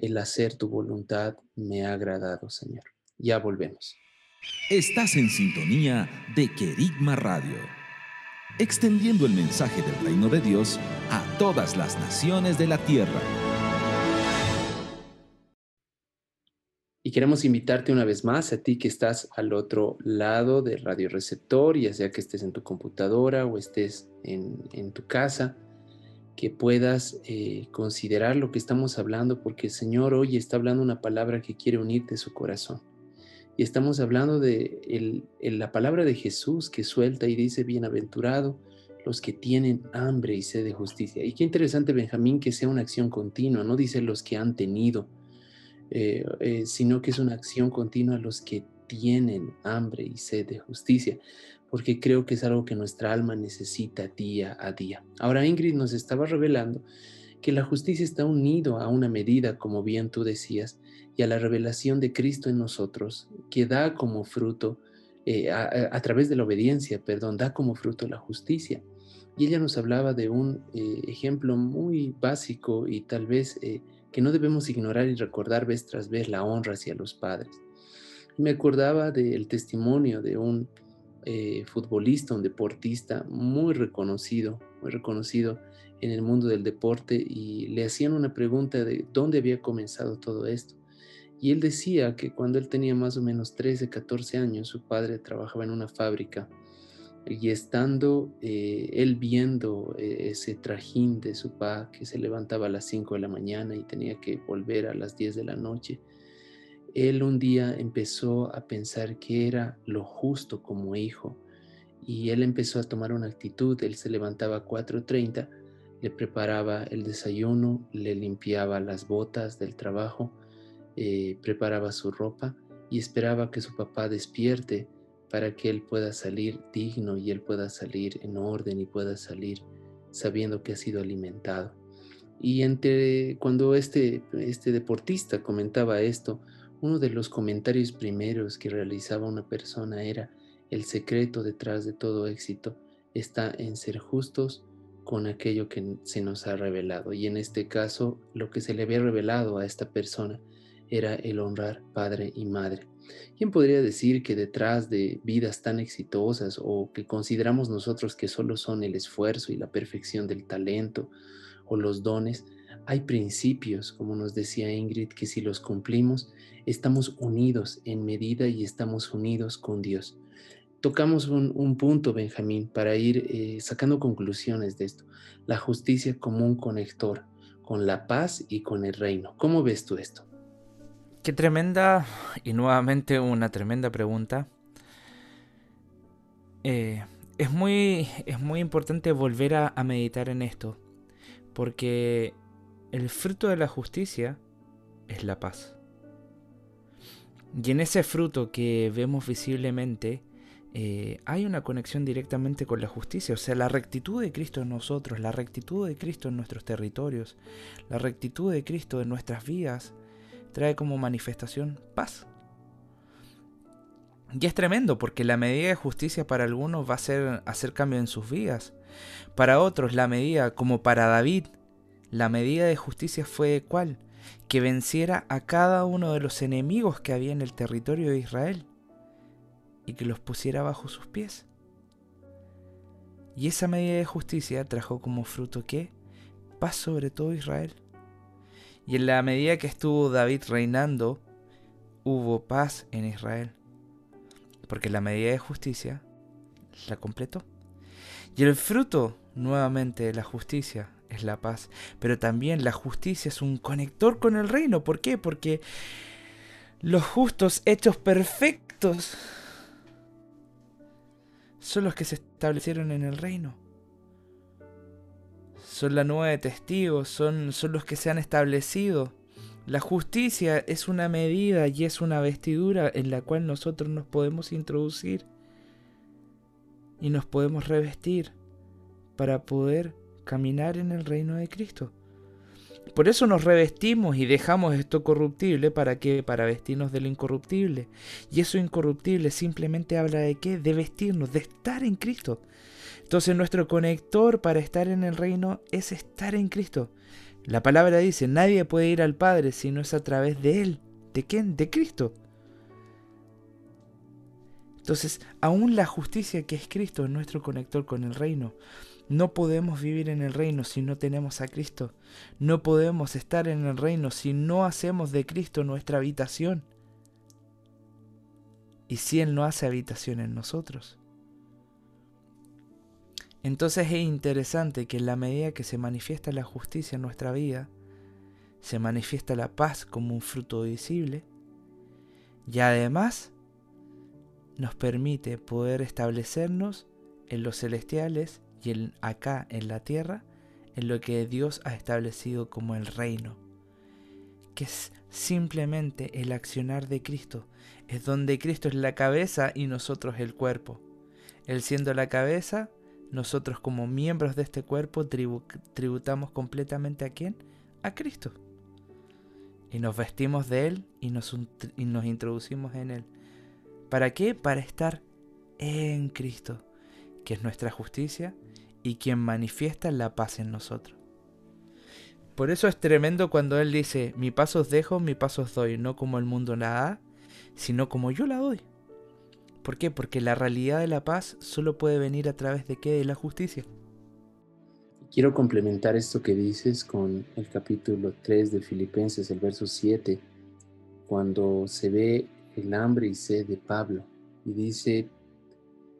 El hacer tu voluntad me ha agradado, Señor. Ya volvemos. Estás en sintonía de Querigma Radio, extendiendo el mensaje del reino de Dios a todas las naciones de la tierra. Y queremos invitarte una vez más a ti que estás al otro lado del radioreceptor, ya sea que estés en tu computadora o estés en, tu casa, que puedas eh, considerar lo que estamos hablando, porque el Señor hoy está hablando una palabra que quiere unirte su corazón. Y estamos hablando de la palabra de Jesús que suelta y dice, bienaventurado los que tienen hambre y sed de justicia. Y qué interesante, Benjamín, que sea una acción continua, no dice los que han tenido, eh, eh, sino que es una acción continua los que tienen hambre y sed de justicia, porque creo que es algo que nuestra alma necesita día a día. Ahora Ingrid nos estaba revelando que la justicia está unido a una medida, como bien tú decías, y a la revelación de Cristo en nosotros, que da como fruto, eh, a, través de la obediencia, perdón, da como fruto la justicia. Y ella nos hablaba de un eh, ejemplo muy básico y tal vez eh, que no debemos ignorar y recordar vez tras vez la honra hacia los padres. Me acordaba del testimonio de un futbolista, un deportista muy reconocido, muy reconocido en el mundo del deporte y le hacían una pregunta de dónde había comenzado todo esto. Y él decía que cuando él tenía más o menos 13, 14 años, su padre trabajaba en una fábrica y estando eh, él viendo eh, ese trajín de su papá que se levantaba a las 5 de la mañana y tenía que volver a las 10 de la noche, él un día empezó a pensar que era lo justo como hijo y él empezó a tomar una actitud, él se levantaba a 4.30, le preparaba el desayuno, le limpiaba las botas del trabajo, eh, preparaba su ropa y esperaba que su papá despierte para que él pueda salir digno y él pueda salir en orden y pueda salir sabiendo que ha sido alimentado. Y entre cuando este, este deportista comentaba esto, uno de los comentarios primeros que realizaba una persona era, el secreto detrás de todo éxito está en ser justos con aquello que se nos ha revelado. Y en este caso, lo que se le había revelado a esta persona era el honrar padre y madre. ¿Quién podría decir que detrás de vidas tan exitosas o que consideramos nosotros que solo son el esfuerzo y la perfección del talento o los dones, hay principios, como nos decía Ingrid, que si los cumplimos, estamos unidos en medida y estamos unidos con Dios. Tocamos un, punto, Benjamín, para ir eh, sacando conclusiones de esto. La justicia como un conector con la paz y con el reino. ¿Cómo ves tú esto? Qué tremenda, y nuevamente una tremenda pregunta. Eh, es, muy, es muy importante volver a, a meditar en esto, porque el fruto de la justicia es la paz. Y en ese fruto que vemos visiblemente, eh, hay una conexión directamente con la justicia, o sea, la rectitud de Cristo en nosotros, la rectitud de Cristo en nuestros territorios, la rectitud de Cristo en nuestras vidas, trae como manifestación paz. Y es tremendo porque la medida de justicia para algunos va a ser hacer cambio en sus vidas. Para otros la medida, como para David, la medida de justicia fue cuál? Que venciera a cada uno de los enemigos que había en el territorio de Israel y que los pusiera bajo sus pies. Y esa medida de justicia trajo como fruto que paz sobre todo Israel. Y en la medida que estuvo David reinando, hubo paz en Israel. Porque la medida de justicia la completó. Y el fruto, nuevamente, de la justicia es la paz. Pero también la justicia es un conector con el reino. ¿Por qué? Porque los justos hechos perfectos son los que se establecieron en el reino. Son la nueva de testigos, son, son los que se han establecido. La justicia es una medida y es una vestidura en la cual nosotros nos podemos introducir y nos podemos revestir para poder caminar en el reino de Cristo. Por eso nos revestimos y dejamos esto corruptible para que para vestirnos de lo incorruptible. Y eso incorruptible simplemente habla de qué? De vestirnos, de estar en Cristo. Entonces nuestro conector para estar en el reino es estar en Cristo. La palabra dice, nadie puede ir al Padre si no es a través de Él. ¿De quién? De Cristo. Entonces, aún la justicia que es Cristo es nuestro conector con el reino. No podemos vivir en el reino si no tenemos a Cristo. No podemos estar en el reino si no hacemos de Cristo nuestra habitación. Y si Él no hace habitación en nosotros. Entonces es interesante que en la medida que se manifiesta la justicia en nuestra vida, se manifiesta la paz como un fruto visible y además nos permite poder establecernos en los celestiales y acá en la tierra en lo que Dios ha establecido como el reino, que es simplemente el accionar de Cristo, es donde Cristo es la cabeza y nosotros el cuerpo. Él siendo la cabeza, nosotros como miembros de este cuerpo tributamos completamente a quién? A Cristo. Y nos vestimos de Él y nos, y nos introducimos en Él. ¿Para qué? Para estar en Cristo, que es nuestra justicia y quien manifiesta la paz en nosotros. Por eso es tremendo cuando Él dice, mi paso os dejo, mi paso os doy, no como el mundo la da, sino como yo la doy. ¿Por qué? Porque la realidad de la paz solo puede venir a través de qué? De la justicia. Quiero complementar esto que dices con el capítulo 3 de Filipenses, el verso 7, cuando se ve el hambre y sed de Pablo y dice,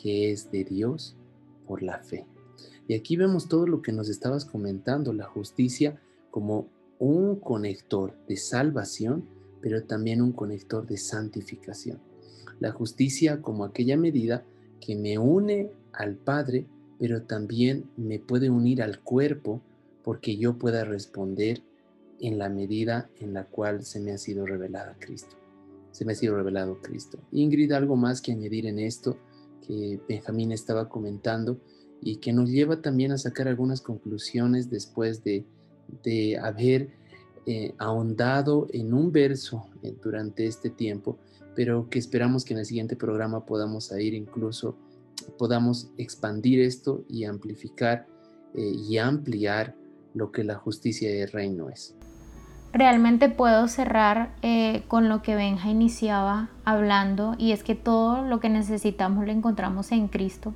que es de Dios por la fe. Y aquí vemos todo lo que nos estabas comentando, la justicia como un conector de salvación, pero también un conector de santificación la justicia como aquella medida que me une al Padre, pero también me puede unir al cuerpo porque yo pueda responder en la medida en la cual se me ha sido revelado Cristo. Se me ha sido revelado Cristo. Ingrid, algo más que añadir en esto que Benjamín estaba comentando y que nos lleva también a sacar algunas conclusiones después de, de haber eh, ahondado en un verso eh, durante este tiempo pero que esperamos que en el siguiente programa podamos ir incluso, podamos expandir esto y amplificar eh, y ampliar lo que la justicia del reino es. Realmente puedo cerrar eh, con lo que Benja iniciaba hablando y es que todo lo que necesitamos lo encontramos en Cristo.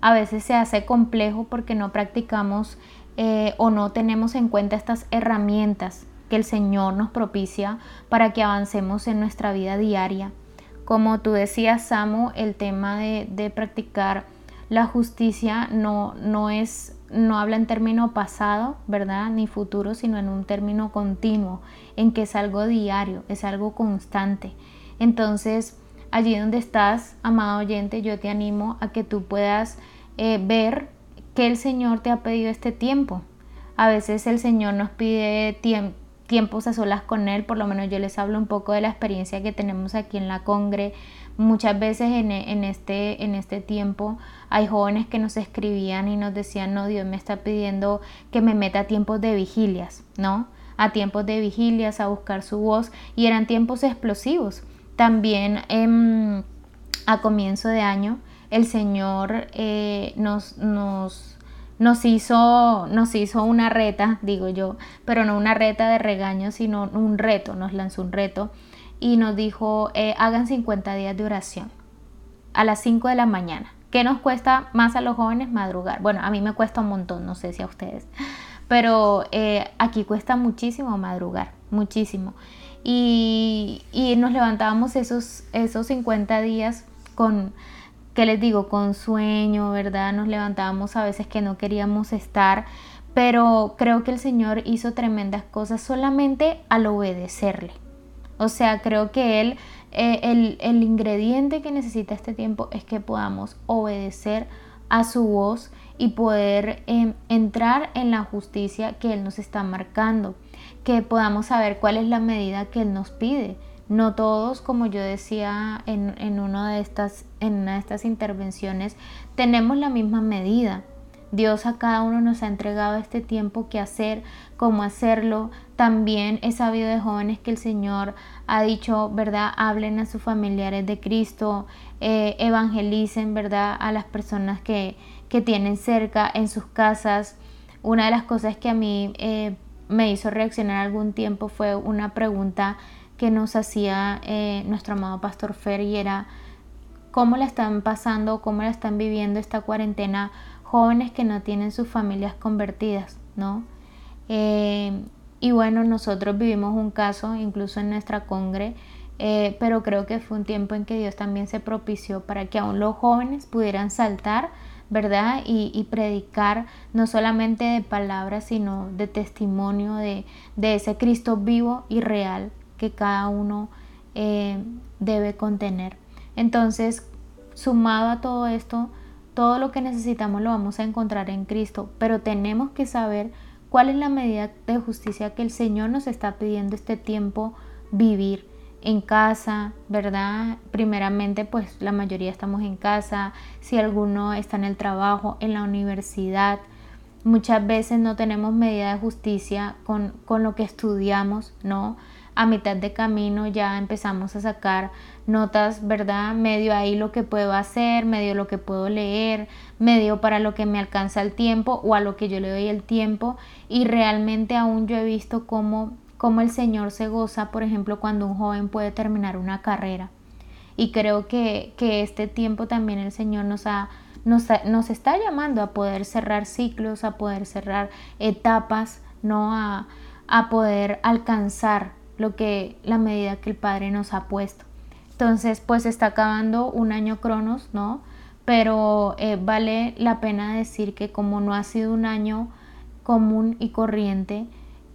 A veces se hace complejo porque no practicamos eh, o no tenemos en cuenta estas herramientas que el Señor nos propicia para que avancemos en nuestra vida diaria. Como tú decías, Samu, el tema de, practicar la justicia no, no es no habla en término pasado, ¿verdad? Ni futuro, sino en un término continuo, en que es algo diario, es algo constante. Entonces, allí donde estás, amado oyente, yo te animo a que tú puedas eh, ver que el Señor te ha pedido este tiempo. A veces el Señor nos pide tiempo tiempos a solas con él, por lo menos yo les hablo un poco de la experiencia que tenemos aquí en la Congre. Muchas veces en, este, en este tiempo hay jóvenes que nos escribían y nos decían, no, Dios me está pidiendo que me meta a tiempos de vigilias, ¿no? A tiempos de vigilias, a buscar su voz y eran tiempos explosivos. También a comienzo de año el Señor eh, nos, nos nos hizo, nos hizo una reta, digo yo, pero no una reta de regaño, sino un reto, nos lanzó un reto y nos dijo, eh, hagan 50 días de oración a las 5 de la mañana. ¿Qué nos cuesta más a los jóvenes madrugar? Bueno, a mí me cuesta un montón, no sé si a ustedes, pero eh, aquí cuesta muchísimo madrugar, muchísimo. Y, y, nos levantábamos esos, esos 50 días con ¿qué les digo? Con sueño, ¿verdad? Nos levantábamos a veces que no queríamos estar, pero creo que el Señor hizo tremendas cosas solamente al obedecerle. O sea, creo que Él, eh, el, el ingrediente que necesita este tiempo es que podamos obedecer a su voz y poder em, entrar en la justicia que Él nos está marcando, que podamos saber cuál es la medida que Él nos pide no todos, como yo decía en, en, una de estas, en una de estas intervenciones, tenemos la misma medida. Dios a cada uno nos ha entregado este tiempo que hacer, cómo hacerlo. También he sabido de jóvenes que el Señor ha dicho, ¿verdad? Hablen a sus familiares de Cristo, eh, evangelicen, ¿verdad? A las personas que, que, tienen cerca en sus casas. Una de las cosas que a mí eh, me hizo reaccionar algún tiempo fue una pregunta que nos hacía eh, nuestro amado Pastor Fer y era cómo la están pasando, cómo la están viviendo esta cuarentena jóvenes que no tienen sus familias convertidas, ¿no? Eh, y bueno, nosotros vivimos un caso incluso en nuestra congre, eh, pero creo que fue un tiempo en que Dios también se propició para que aún los jóvenes pudieran saltar, ¿verdad? Y, predicar no solamente de palabras, sino de testimonio de, de ese Cristo vivo y real que cada uno eh, debe contener. Entonces, sumado a todo esto, todo lo que necesitamos lo vamos a encontrar en Cristo, pero tenemos que saber cuál es la medida de justicia que el Señor nos está pidiendo este tiempo vivir en casa, ¿verdad? Primeramente, pues la mayoría estamos en casa, si alguno está en el trabajo, en la universidad, muchas veces no tenemos medida de justicia con, con lo que estudiamos, ¿no? A mitad de camino ya empezamos a sacar notas, ¿verdad? Medio ahí lo que puedo hacer, medio lo que puedo leer, medio para lo que me alcanza el tiempo o a lo que yo le doy el tiempo y realmente aún yo he visto cómo, cómo el Señor se goza, por ejemplo, cuando un joven puede terminar una carrera. Y creo que, que este tiempo también el Señor nos ha nos, nos, está llamando a poder cerrar ciclos, a poder cerrar etapas, no a, a poder alcanzar lo que la medida que el Padre nos ha puesto. Entonces, pues está acabando un año Cronos, ¿no? Pero eh, vale la pena decir que como no ha sido un año común y corriente,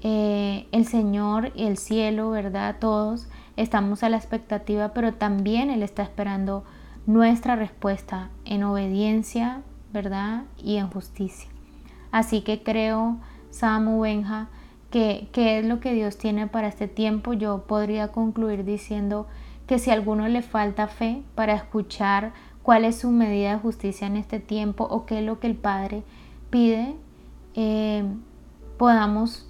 eh, el Señor y el cielo, ¿verdad? Todos estamos a la expectativa, pero también Él está esperando nuestra respuesta en obediencia, ¿verdad? Y en justicia. Así que creo, Samu Benja, qué, es lo que Dios tiene para este tiempo, yo podría concluir diciendo que si a alguno le falta fe para escuchar cuál es su medida de justicia en este tiempo o qué es lo que el Padre pide, eh, podamos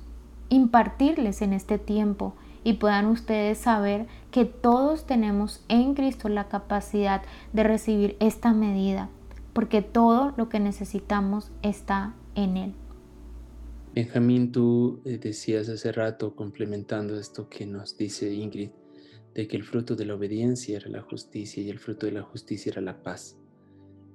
impartirles en este tiempo y puedan ustedes saber que todos tenemos en Cristo la capacidad de recibir esta medida, porque todo lo que necesitamos está en Él. Benjamín, tú eh, decías hace rato, complementando esto que nos dice Ingrid, de que el fruto de la obediencia era la justicia y el fruto de la justicia era la paz.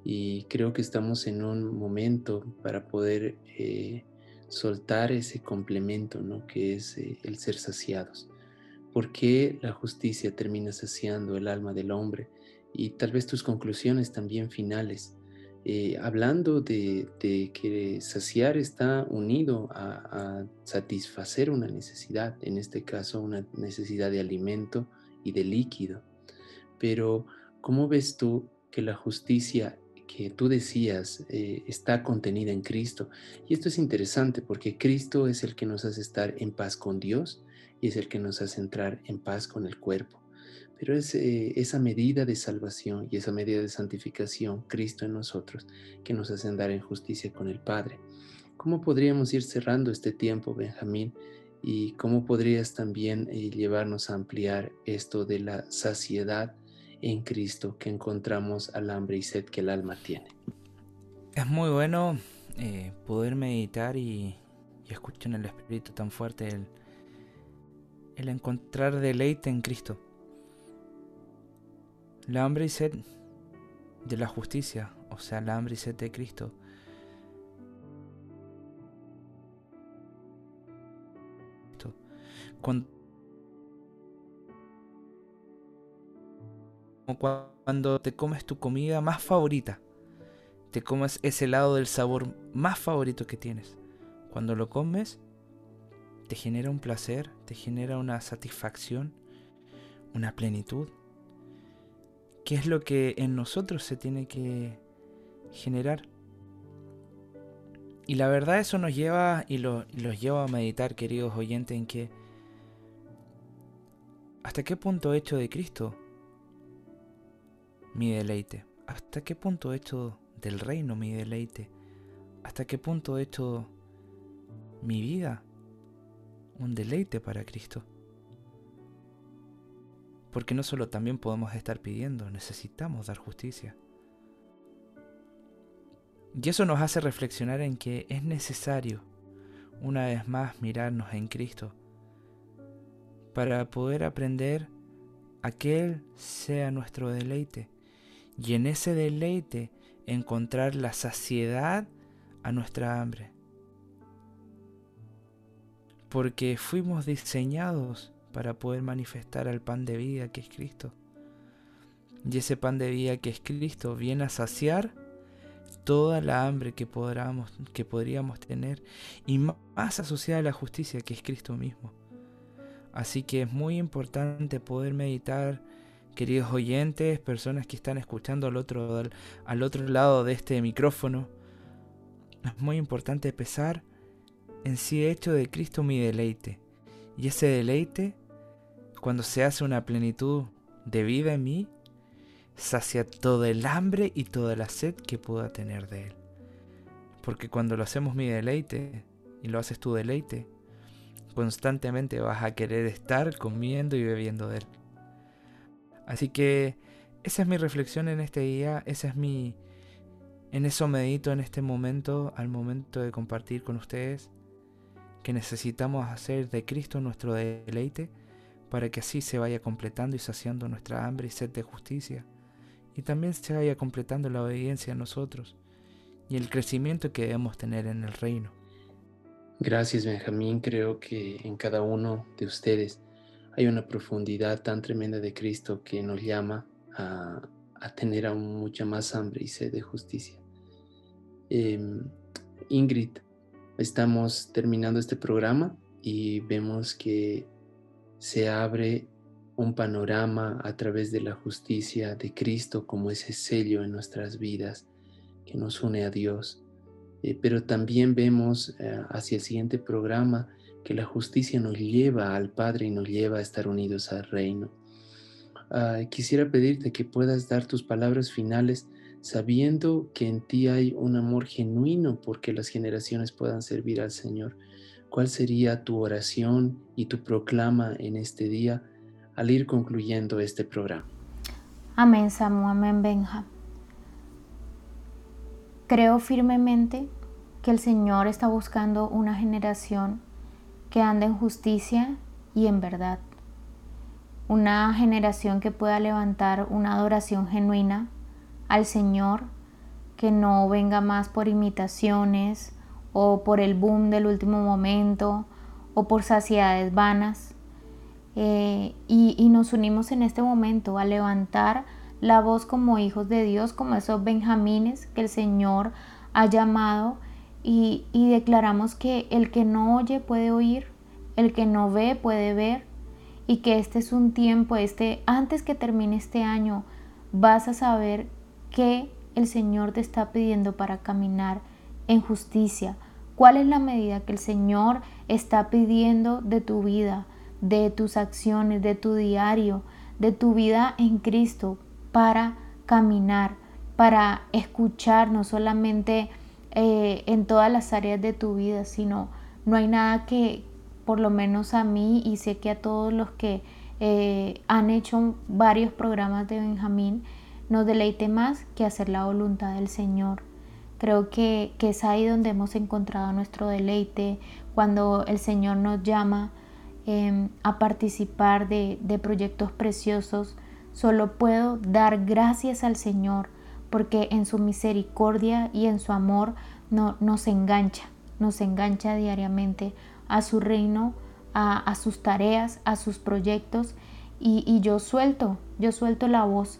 Y creo que estamos en un momento para poder eh, soltar ese complemento, ¿no? que es eh, el ser saciados. ¿Por qué la justicia termina saciando el alma del hombre? Y tal vez tus conclusiones también finales eh, hablando de, que saciar está unido a, satisfacer una necesidad, en este caso una necesidad de alimento y de líquido. Pero, ¿cómo ves tú que la justicia que tú decías eh, está contenida en Cristo? Y esto es interesante porque Cristo es el que nos hace estar en paz con Dios y es el que nos hace entrar en paz con el cuerpo. Pero es eh, esa medida de salvación y esa medida de santificación, Cristo en nosotros, que nos hace andar en justicia con el Padre. ¿Cómo podríamos ir cerrando este tiempo, Benjamín? ¿Y cómo podrías también eh, llevarnos a ampliar esto de la saciedad en Cristo que encontramos al hambre y sed que el alma tiene? Es muy bueno eh, poder meditar y, escuchar en el Espíritu tan fuerte el encontrar deleite en Cristo. La hambre y sed de la justicia, o sea, la hambre y sed de Cristo. Cuando, cuando te comes tu comida más favorita, te comes ese lado del sabor más favorito que tienes. Cuando lo comes, te genera un placer, te genera una satisfacción, una plenitud. ¿Qué es lo que en nosotros se tiene que generar? Y la verdad eso nos lleva y, lo, los lleva a meditar, queridos oyentes, en que ¿hasta qué punto he hecho de Cristo mi deleite? ¿Hasta qué punto he hecho del reino mi deleite? ¿Hasta qué punto he hecho mi vida un deleite para Cristo? Porque no solo también podemos estar pidiendo, necesitamos dar justicia. Y eso nos hace reflexionar en que es necesario, una vez más, mirarnos en Cristo para poder aprender a que Él sea nuestro deleite y en ese deleite encontrar la saciedad a nuestra hambre. Porque fuimos diseñados para poder manifestar al pan de vida que es Cristo. Y ese pan de vida que es Cristo viene a saciar toda la hambre que, podamos, que podríamos tener y más asociada a la justicia que es Cristo mismo. Así que es muy importante poder meditar, queridos oyentes, personas que están escuchando al otro, otro lado de este micrófono. Es muy importante pesar en sí hecho de Cristo mi deleite. Y ese deleite cuando se hace una plenitud de vida en mí, sacia todo el hambre y toda la sed que pueda tener de Él. Porque cuando lo hacemos mi deleite y lo haces tu deleite, constantemente vas a querer estar comiendo y bebiendo de Él. Así que esa es mi reflexión en este día, esa es mi... En eso medito en este momento, al momento de compartir con ustedes, que necesitamos hacer de Cristo nuestro deleite para que así se vaya completando y saciando nuestra hambre y sed de justicia, y también se vaya completando la obediencia a nosotros y el crecimiento que debemos tener en el reino. Gracias Benjamín, creo que en cada uno de ustedes hay una profundidad tan tremenda de Cristo que nos llama a, tener aún mucha más hambre y sed de justicia. Em, Ingrid, estamos terminando este programa y vemos que se abre un panorama a través de la justicia de Cristo como ese sello en nuestras vidas que nos une a Dios. Eh, pero también vemos eh, hacia el siguiente programa que la justicia nos lleva al Padre y nos lleva a estar unidos al reino. Ah, quisiera pedirte que puedas dar tus palabras finales sabiendo que en ti hay un amor genuino porque las generaciones puedan servir al Señor. ¿Cuál sería tu oración y tu proclama en este día al ir concluyendo este programa? Amén, Samu, amén, Benja. Creo firmemente que el Señor está buscando una generación que ande en justicia y en verdad. Una generación que pueda levantar una adoración genuina al Señor, que no venga más por imitaciones, o por el boom del último momento o por saciedades vanas. Eh, y, y, nos unimos en este momento a levantar la voz como hijos de Dios, como esos benjamines que el Señor ha llamado y, y declaramos que el que no oye puede oír, el que no ve puede ver y que este es un tiempo, este antes que termine este año, vas a saber qué el Señor te está pidiendo para caminar en justicia. ¿Cuál es la medida que el Señor está pidiendo de tu vida, de tus acciones, de tu diario, de tu vida en Cristo para caminar, para escuchar, no solamente eh, en todas las áreas de tu vida, sino no hay nada que, por lo menos a mí y sé que a todos los que eh, han hecho varios programas de Benjamín, nos deleite más que hacer la voluntad del Señor Creo que, es ahí donde hemos encontrado nuestro deleite, cuando el Señor nos llama em, a participar de, de proyectos preciosos. Solo puedo dar gracias al Señor porque en su misericordia y en su amor no, nos engancha, nos engancha diariamente a su reino, a, sus tareas, a sus proyectos y, y, yo suelto, yo suelto la voz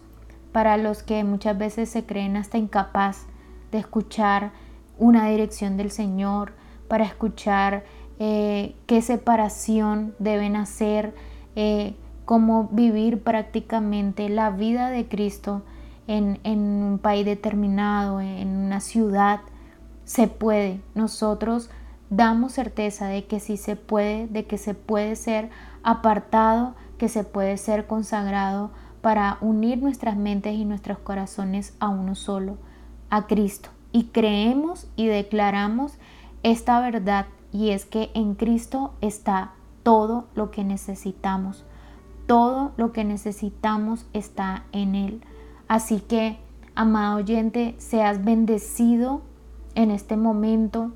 para los que muchas veces se creen hasta incapaz de escuchar una dirección del Señor, para escuchar eh, qué separación deben hacer, eh, cómo vivir prácticamente la vida de Cristo en, en un país determinado, en una ciudad. Se puede. Nosotros damos certeza de que sí se puede, de que se puede ser apartado, que se puede ser consagrado para unir nuestras mentes y nuestros corazones a uno solo a Cristo y creemos y declaramos esta verdad y es que en Cristo está todo lo que necesitamos. Todo lo que necesitamos está en Él. Así que, amado oyente, seas bendecido en este momento.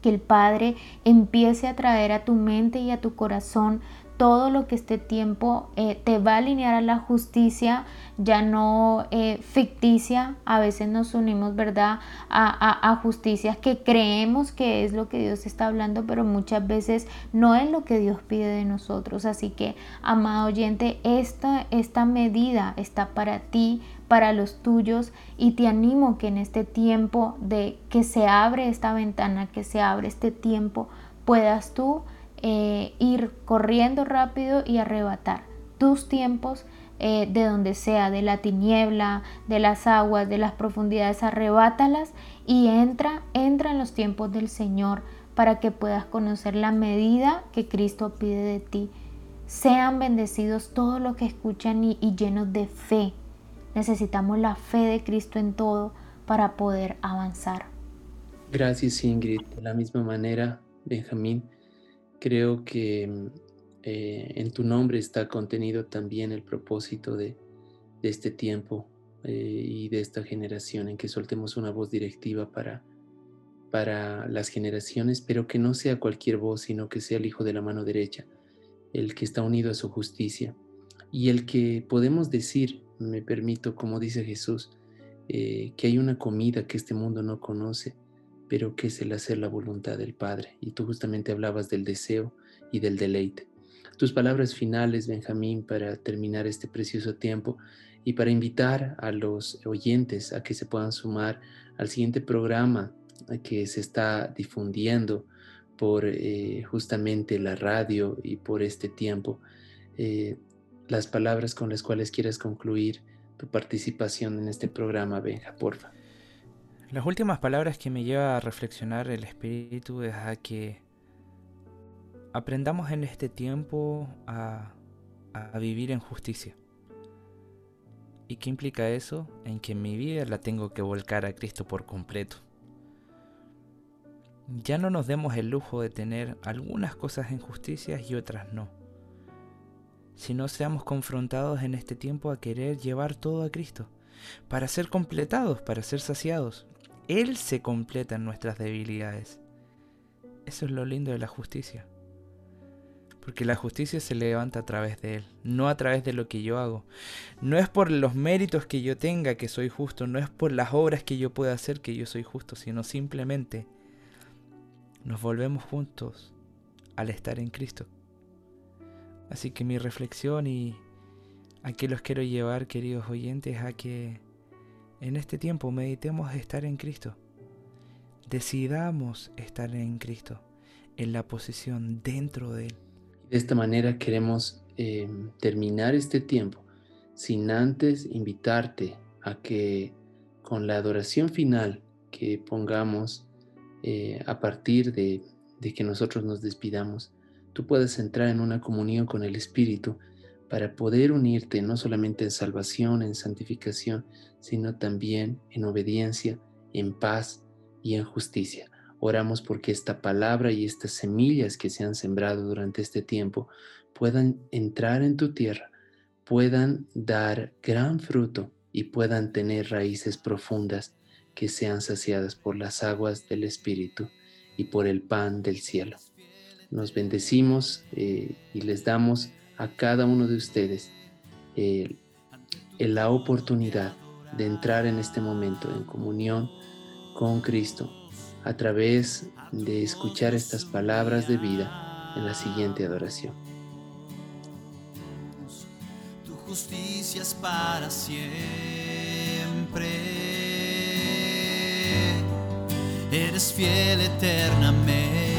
Que el Padre empiece a traer a tu mente y a tu corazón todo lo que este tiempo eh, te va a alinear a la justicia, ya no eh, ficticia. A veces nos unimos, ¿verdad?, a, a, justicias que creemos que es lo que Dios está hablando, pero muchas veces no es lo que Dios pide de nosotros. Así que, amado oyente, esta, esta medida está para ti, para los tuyos y te animo que en este tiempo de que se abre esta ventana, que se abre este tiempo, puedas tú eh, ir corriendo rápido y arrebatar tus tiempos eh, de donde sea, de la tiniebla, de las aguas, de las profundidades, arrebátalas y entra, entra en los tiempos del Señor para que puedas conocer la medida que Cristo pide de ti. Sean bendecidos todos los que escuchan y, y llenos de fe. Necesitamos la fe de Cristo en todo para poder avanzar. Gracias Ingrid. De la misma manera, Benjamín, Creo que mm, eh, en tu nombre está contenido también el propósito de, este tiempo eh, y de esta generación en que soltemos una voz directiva para, para las generaciones, pero que no sea cualquier voz, sino que sea el Hijo de la mano derecha, el que está unido a su justicia. Y el que podemos decir, me permito, como dice Jesús, eh, que hay una comida que este mundo no conoce pero que es el hacer la voluntad del Padre. Y tú justamente hablabas del deseo y del deleite. Tus palabras finales, Benjamín, para terminar este precioso tiempo y para invitar a los oyentes a que se puedan sumar al siguiente programa que se está difundiendo por eh, justamente la radio y por este tiempo. Eh, las palabras con las cuales quieras concluir tu participación en este programa, Benja, porfa. Las últimas palabras que me lleva a reflexionar el espíritu es a que aprendamos en este tiempo a, vivir en justicia. ¿Y qué implica eso? En que mi vida la tengo que volcar a Cristo por completo. Ya no nos demos el lujo de tener algunas cosas en justicia y otras no. Si no seamos confrontados en este tiempo a querer llevar todo a Cristo, para ser completados, para ser saciados. Él se completa en nuestras debilidades. Eso es lo lindo de la justicia. Porque la justicia se levanta a través de Él, no a través de lo que yo hago. No es por los méritos que yo tenga que soy justo, no es por las obras que yo pueda hacer que yo soy justo, sino simplemente nos volvemos juntos al estar en Cristo. Así que mi reflexión y a qué los quiero llevar, queridos oyentes, a que en este tiempo meditemos estar en Cristo. Decidamos estar en Cristo, en la posición dentro de Él. De esta manera queremos em, terminar este tiempo sin antes invitarte a que con la adoración final que pongamos eh, a partir de que nosotros nos despidamos, tú puedas entrar en una comunión con el Espíritu para poder unirte no solamente en salvación, en santificación, sino también en obediencia, en paz y en justicia. Oramos porque esta palabra y estas semillas que se han sembrado durante este tiempo puedan entrar en tu tierra, puedan dar gran fruto y puedan tener raíces profundas que sean saciadas por las aguas del Espíritu y por el pan del cielo. Nos bendecimos eh, y les damos a cada uno de ustedes eh, la oportunidad de entrar en este momento en comunión con Cristo a través de escuchar estas palabras de vida en la siguiente adoración. Tu justicia es para siempre. Eres fiel eternamente.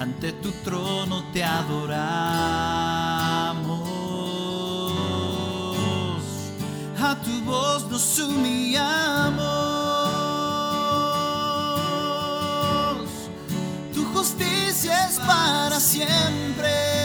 Ante tu trono te adoramos. A tu voz nos humillamos. Tu justicia es para siempre.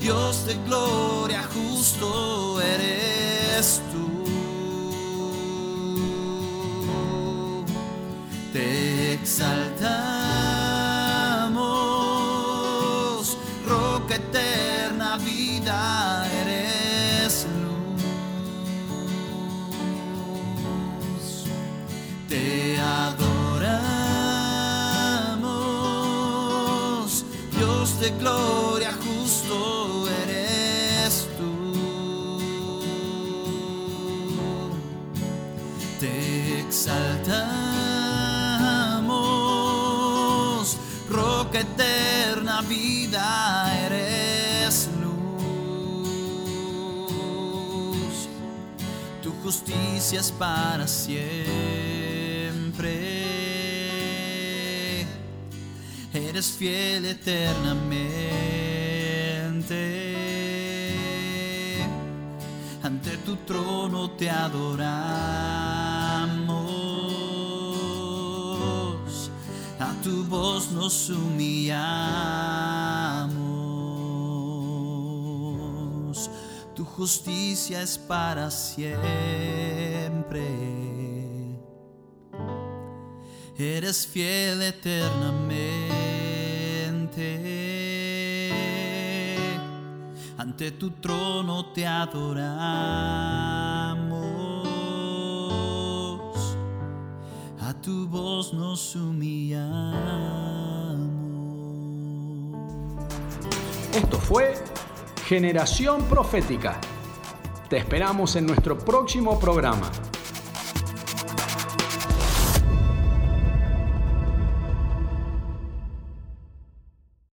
Dios de gloria, justo eres tú. Te exaltamos, roca eterna, vida, eres luz. Te adoramos, Dios de gloria, Tu justicia es para siempre. Eres fiel eternamente. Ante tu trono te adoramos. A tu voz nos humillamos. Justicia es para siempre. Eres fiel eternamente. Ante tu trono te adoramos. A tu voz nos humillamos. Esto fue Generación Profética. Te esperamos en nuestro próximo programa.